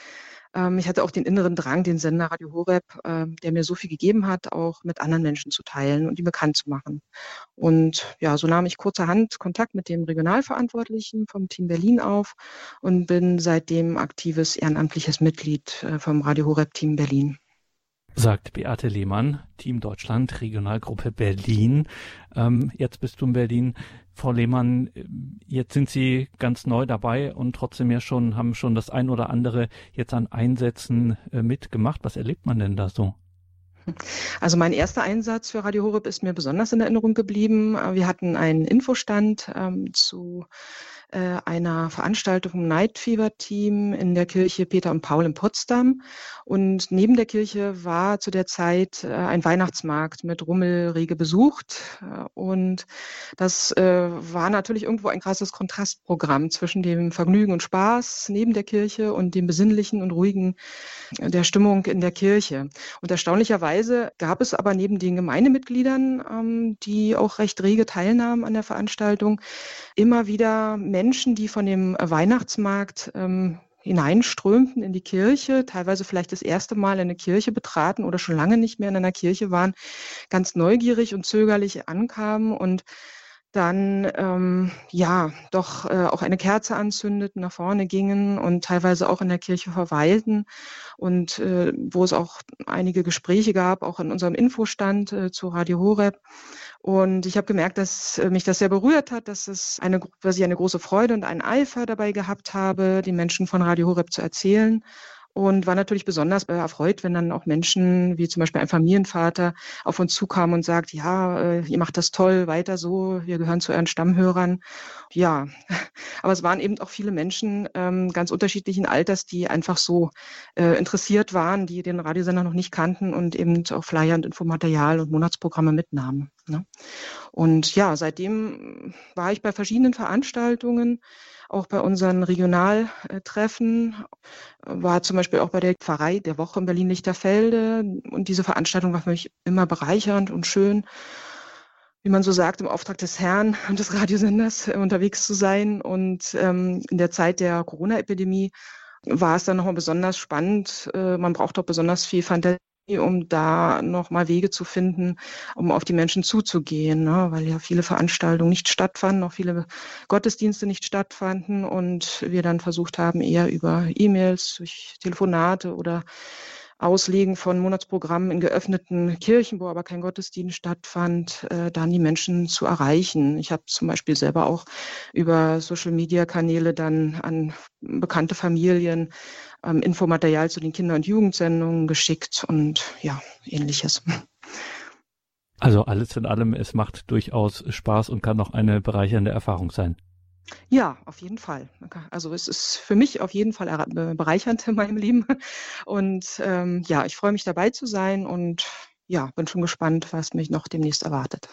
ähm, ich hatte auch den inneren Drang, den Sender Radio Horeb, äh, der mir so viel gegeben hat, auch mit anderen Menschen zu teilen und die bekannt zu machen. Und ja, so nahm ich kurzerhand Kontakt mit dem Regionalverantwortlichen vom Team Berlin auf und bin seitdem aktives ehrenamtliches Mitglied äh, vom Radio Horeb Team Berlin sagt Beate Lehmann, Team Deutschland, Regionalgruppe Berlin. Ähm, jetzt bist du in Berlin. Frau Lehmann, jetzt sind Sie ganz neu dabei und trotzdem ja schon, haben schon das ein oder andere jetzt an Einsätzen äh, mitgemacht. Was erlebt man denn da so? Also mein erster Einsatz für Radio Horeb ist mir besonders in Erinnerung geblieben. Wir hatten einen Infostand ähm, zu äh, einer Veranstaltung vom Night Fever Team in der Kirche Peter und Paul in Potsdam. Und neben der Kirche war zu der Zeit äh, ein Weihnachtsmarkt mit Rummel rege besucht. Und das äh, war natürlich irgendwo ein krasses Kontrastprogramm zwischen dem Vergnügen und Spaß neben der Kirche und dem besinnlichen und ruhigen äh, der Stimmung in der Kirche. Und erstaunlicherweise gab es aber neben den Gemeindemitgliedern, ähm, die auch recht rege teilnahmen an der Veranstaltung, immer wieder Menschen, die von dem Weihnachtsmarkt ähm, hineinströmten in die Kirche, teilweise vielleicht das erste Mal eine Kirche betraten oder schon lange nicht mehr in einer Kirche waren, ganz neugierig und zögerlich ankamen und dann ähm, ja doch äh, auch eine Kerze anzündeten, nach vorne gingen und teilweise auch in der Kirche verweilten und äh, wo es auch einige Gespräche gab, auch in unserem Infostand äh, zu Radio Horeb. Und ich habe gemerkt, dass äh, mich das sehr berührt hat, dass es eine, dass ich eine große Freude und einen Eifer dabei gehabt habe, die Menschen von Radio Horeb zu erzählen und war natürlich besonders äh, erfreut, wenn dann auch Menschen wie zum Beispiel ein Familienvater auf uns zukamen und sagt, ja, äh, ihr macht das toll, weiter so, wir gehören zu euren Stammhörern. Ja, aber es waren eben auch viele Menschen ähm, ganz unterschiedlichen Alters, die einfach so äh, interessiert waren, die den Radiosender noch nicht kannten und eben auch Flyer und Infomaterial und Monatsprogramme mitnahmen. Ne? Und ja, seitdem war ich bei verschiedenen Veranstaltungen auch bei unseren Regionaltreffen, war zum Beispiel auch bei der Pfarrei der Woche in Berlin-Lichterfelde. Und diese Veranstaltung war für mich immer bereichernd und schön, wie man so sagt, im Auftrag des Herrn und des Radiosenders unterwegs zu sein. Und ähm, in der Zeit der Corona-Epidemie war es dann nochmal besonders spannend. Äh, man braucht auch besonders viel Fantasie um da nochmal Wege zu finden, um auf die Menschen zuzugehen, ne? weil ja viele Veranstaltungen nicht stattfanden, auch viele Gottesdienste nicht stattfanden und wir dann versucht haben, eher über E-Mails, durch Telefonate oder Auslegen von Monatsprogrammen in geöffneten Kirchen, wo aber kein Gottesdienst stattfand, äh, dann die Menschen zu erreichen. Ich habe zum Beispiel selber auch über Social-Media-Kanäle dann an bekannte Familien ähm, Infomaterial zu den Kinder- und Jugendsendungen geschickt und ja, ähnliches. Also alles in allem, es macht durchaus Spaß und kann auch eine bereichernde Erfahrung sein. Ja, auf jeden Fall. Also es ist für mich auf jeden Fall bereichernd in meinem Leben. Und ähm, ja, ich freue mich dabei zu sein und ja, bin schon gespannt, was mich noch demnächst erwartet.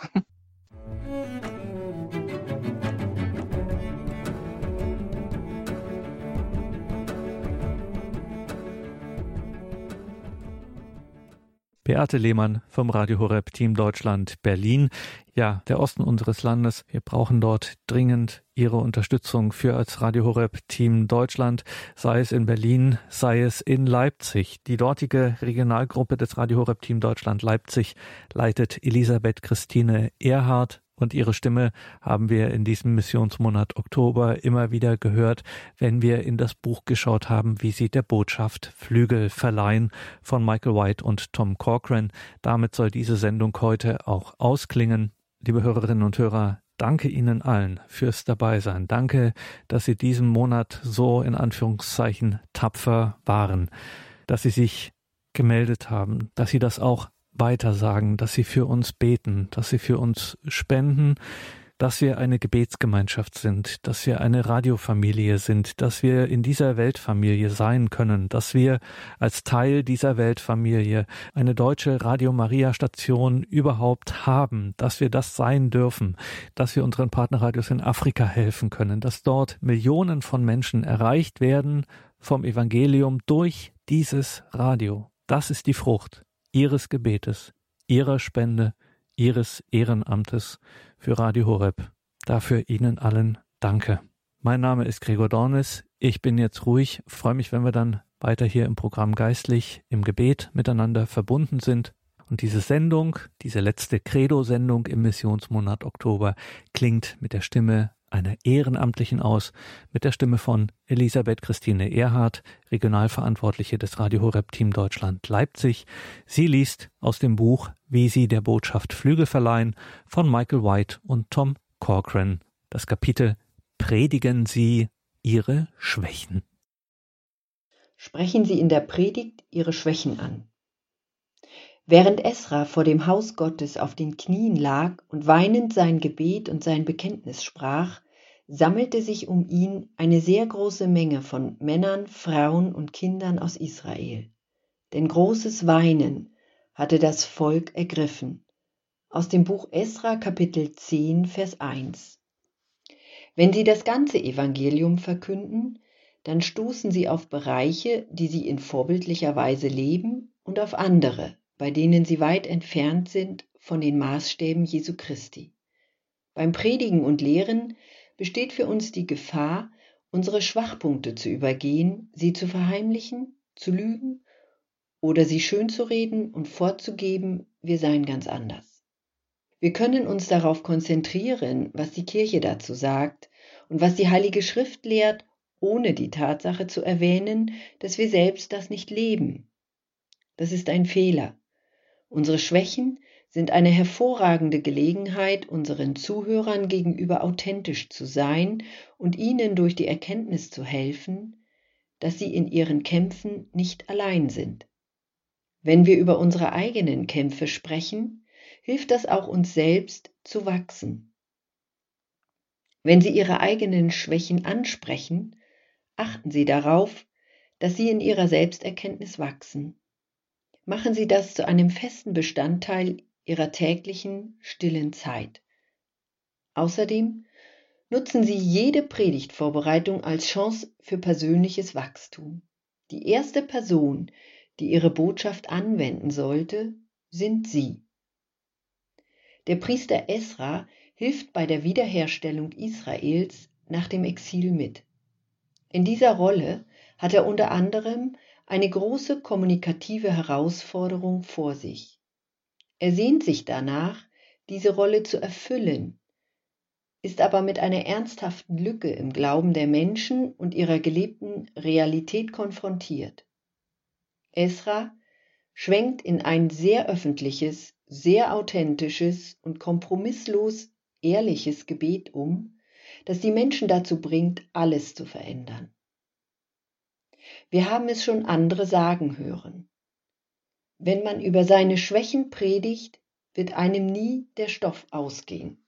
Beate Lehmann vom Radio Horeb Team Deutschland Berlin. Ja, der Osten unseres Landes. Wir brauchen dort dringend Ihre Unterstützung für als Radio Horeb Team Deutschland, sei es in Berlin, sei es in Leipzig. Die dortige Regionalgruppe des Radio Horeb Team Deutschland Leipzig leitet Elisabeth Christine Erhardt Und ihre Stimme haben wir in diesem Missionsmonat Oktober immer wieder gehört, wenn wir in das Buch geschaut haben, wie sie der Botschaft Flügel verleihen von Michael White und Tom Corcoran. Damit soll diese Sendung heute auch ausklingen. Liebe Hörerinnen und Hörer, danke Ihnen allen fürs Dabeisein. Danke, dass Sie diesen Monat so in Anführungszeichen tapfer waren, dass Sie sich gemeldet haben, dass Sie das auch weitersagen, dass sie für uns beten, dass sie für uns spenden, dass wir eine Gebetsgemeinschaft sind, dass wir eine Radiofamilie sind, dass wir in dieser Weltfamilie sein können, dass wir als Teil dieser Weltfamilie eine deutsche Radio Maria Station überhaupt haben, dass wir das sein dürfen, dass wir unseren Partnerradios in Afrika helfen können, dass dort Millionen von Menschen erreicht werden vom Evangelium durch dieses Radio. Das ist die Frucht Ihres Gebetes, Ihrer Spende, Ihres Ehrenamtes für Radio Horeb. Dafür Ihnen allen Danke. Mein Name ist Gregor Dornis. Ich bin jetzt ruhig, freue mich, wenn wir dann weiter hier im Programm geistlich im Gebet miteinander verbunden sind. Und diese Sendung, diese letzte Credo-Sendung im Missionsmonat Oktober, klingt mit der Stimme einer Ehrenamtlichen aus, mit der Stimme von Elisabeth Christine Erhardt, Regionalverantwortliche des Radio Horeb Team Deutschland Leipzig. Sie liest aus dem Buch Wie sie der Botschaft Flügel verleihen von Michael White und Tom Corcoran. Das Kapitel Predigen Sie Ihre Schwächen. Sprechen Sie in der Predigt Ihre Schwächen an. Während Esra vor dem Haus Gottes auf den Knien lag und weinend sein Gebet und sein Bekenntnis sprach, sammelte sich um ihn eine sehr große Menge von Männern, Frauen und Kindern aus Israel. Denn großes Weinen hatte das Volk ergriffen. Aus dem Buch Esra Kapitel 10 Vers 1. Wenn sie das ganze Evangelium verkünden, dann stoßen sie auf Bereiche, die sie in vorbildlicher Weise leben und auf andere, bei denen sie weit entfernt sind von den Maßstäben Jesu Christi. Beim Predigen und Lehren besteht für uns die Gefahr, unsere Schwachpunkte zu übergehen, sie zu verheimlichen, zu lügen oder sie schön zu reden und vorzugeben, wir seien ganz anders. Wir können uns darauf konzentrieren, was die Kirche dazu sagt und was die Heilige Schrift lehrt, ohne die Tatsache zu erwähnen, dass wir selbst das nicht leben. Das ist ein Fehler. Unsere Schwächen sind eine hervorragende Gelegenheit, unseren Zuhörern gegenüber authentisch zu sein und ihnen durch die Erkenntnis zu helfen, dass sie in ihren Kämpfen nicht allein sind. Wenn wir über unsere eigenen Kämpfe sprechen, hilft das auch uns selbst zu wachsen. Wenn Sie Ihre eigenen Schwächen ansprechen, achten Sie darauf, dass Sie in Ihrer Selbsterkenntnis wachsen Machen Sie das zu einem festen Bestandteil Ihrer täglichen stillen Zeit. Außerdem nutzen Sie jede Predigtvorbereitung als Chance für persönliches Wachstum. Die erste Person, die Ihre Botschaft anwenden sollte, sind Sie. Der Priester Esra hilft bei der Wiederherstellung Israels nach dem Exil mit. In dieser Rolle hat er unter anderem eine große kommunikative Herausforderung vor sich. Er sehnt sich danach, diese Rolle zu erfüllen, ist aber mit einer ernsthaften Lücke im Glauben der Menschen und ihrer gelebten Realität konfrontiert. Esra schwenkt in ein sehr öffentliches, sehr authentisches und kompromisslos ehrliches Gebet um, das die Menschen dazu bringt, alles zu verändern. Wir haben es schon andere sagen hören. Wenn man über seine Schwächen predigt, wird einem nie der Stoff ausgehen.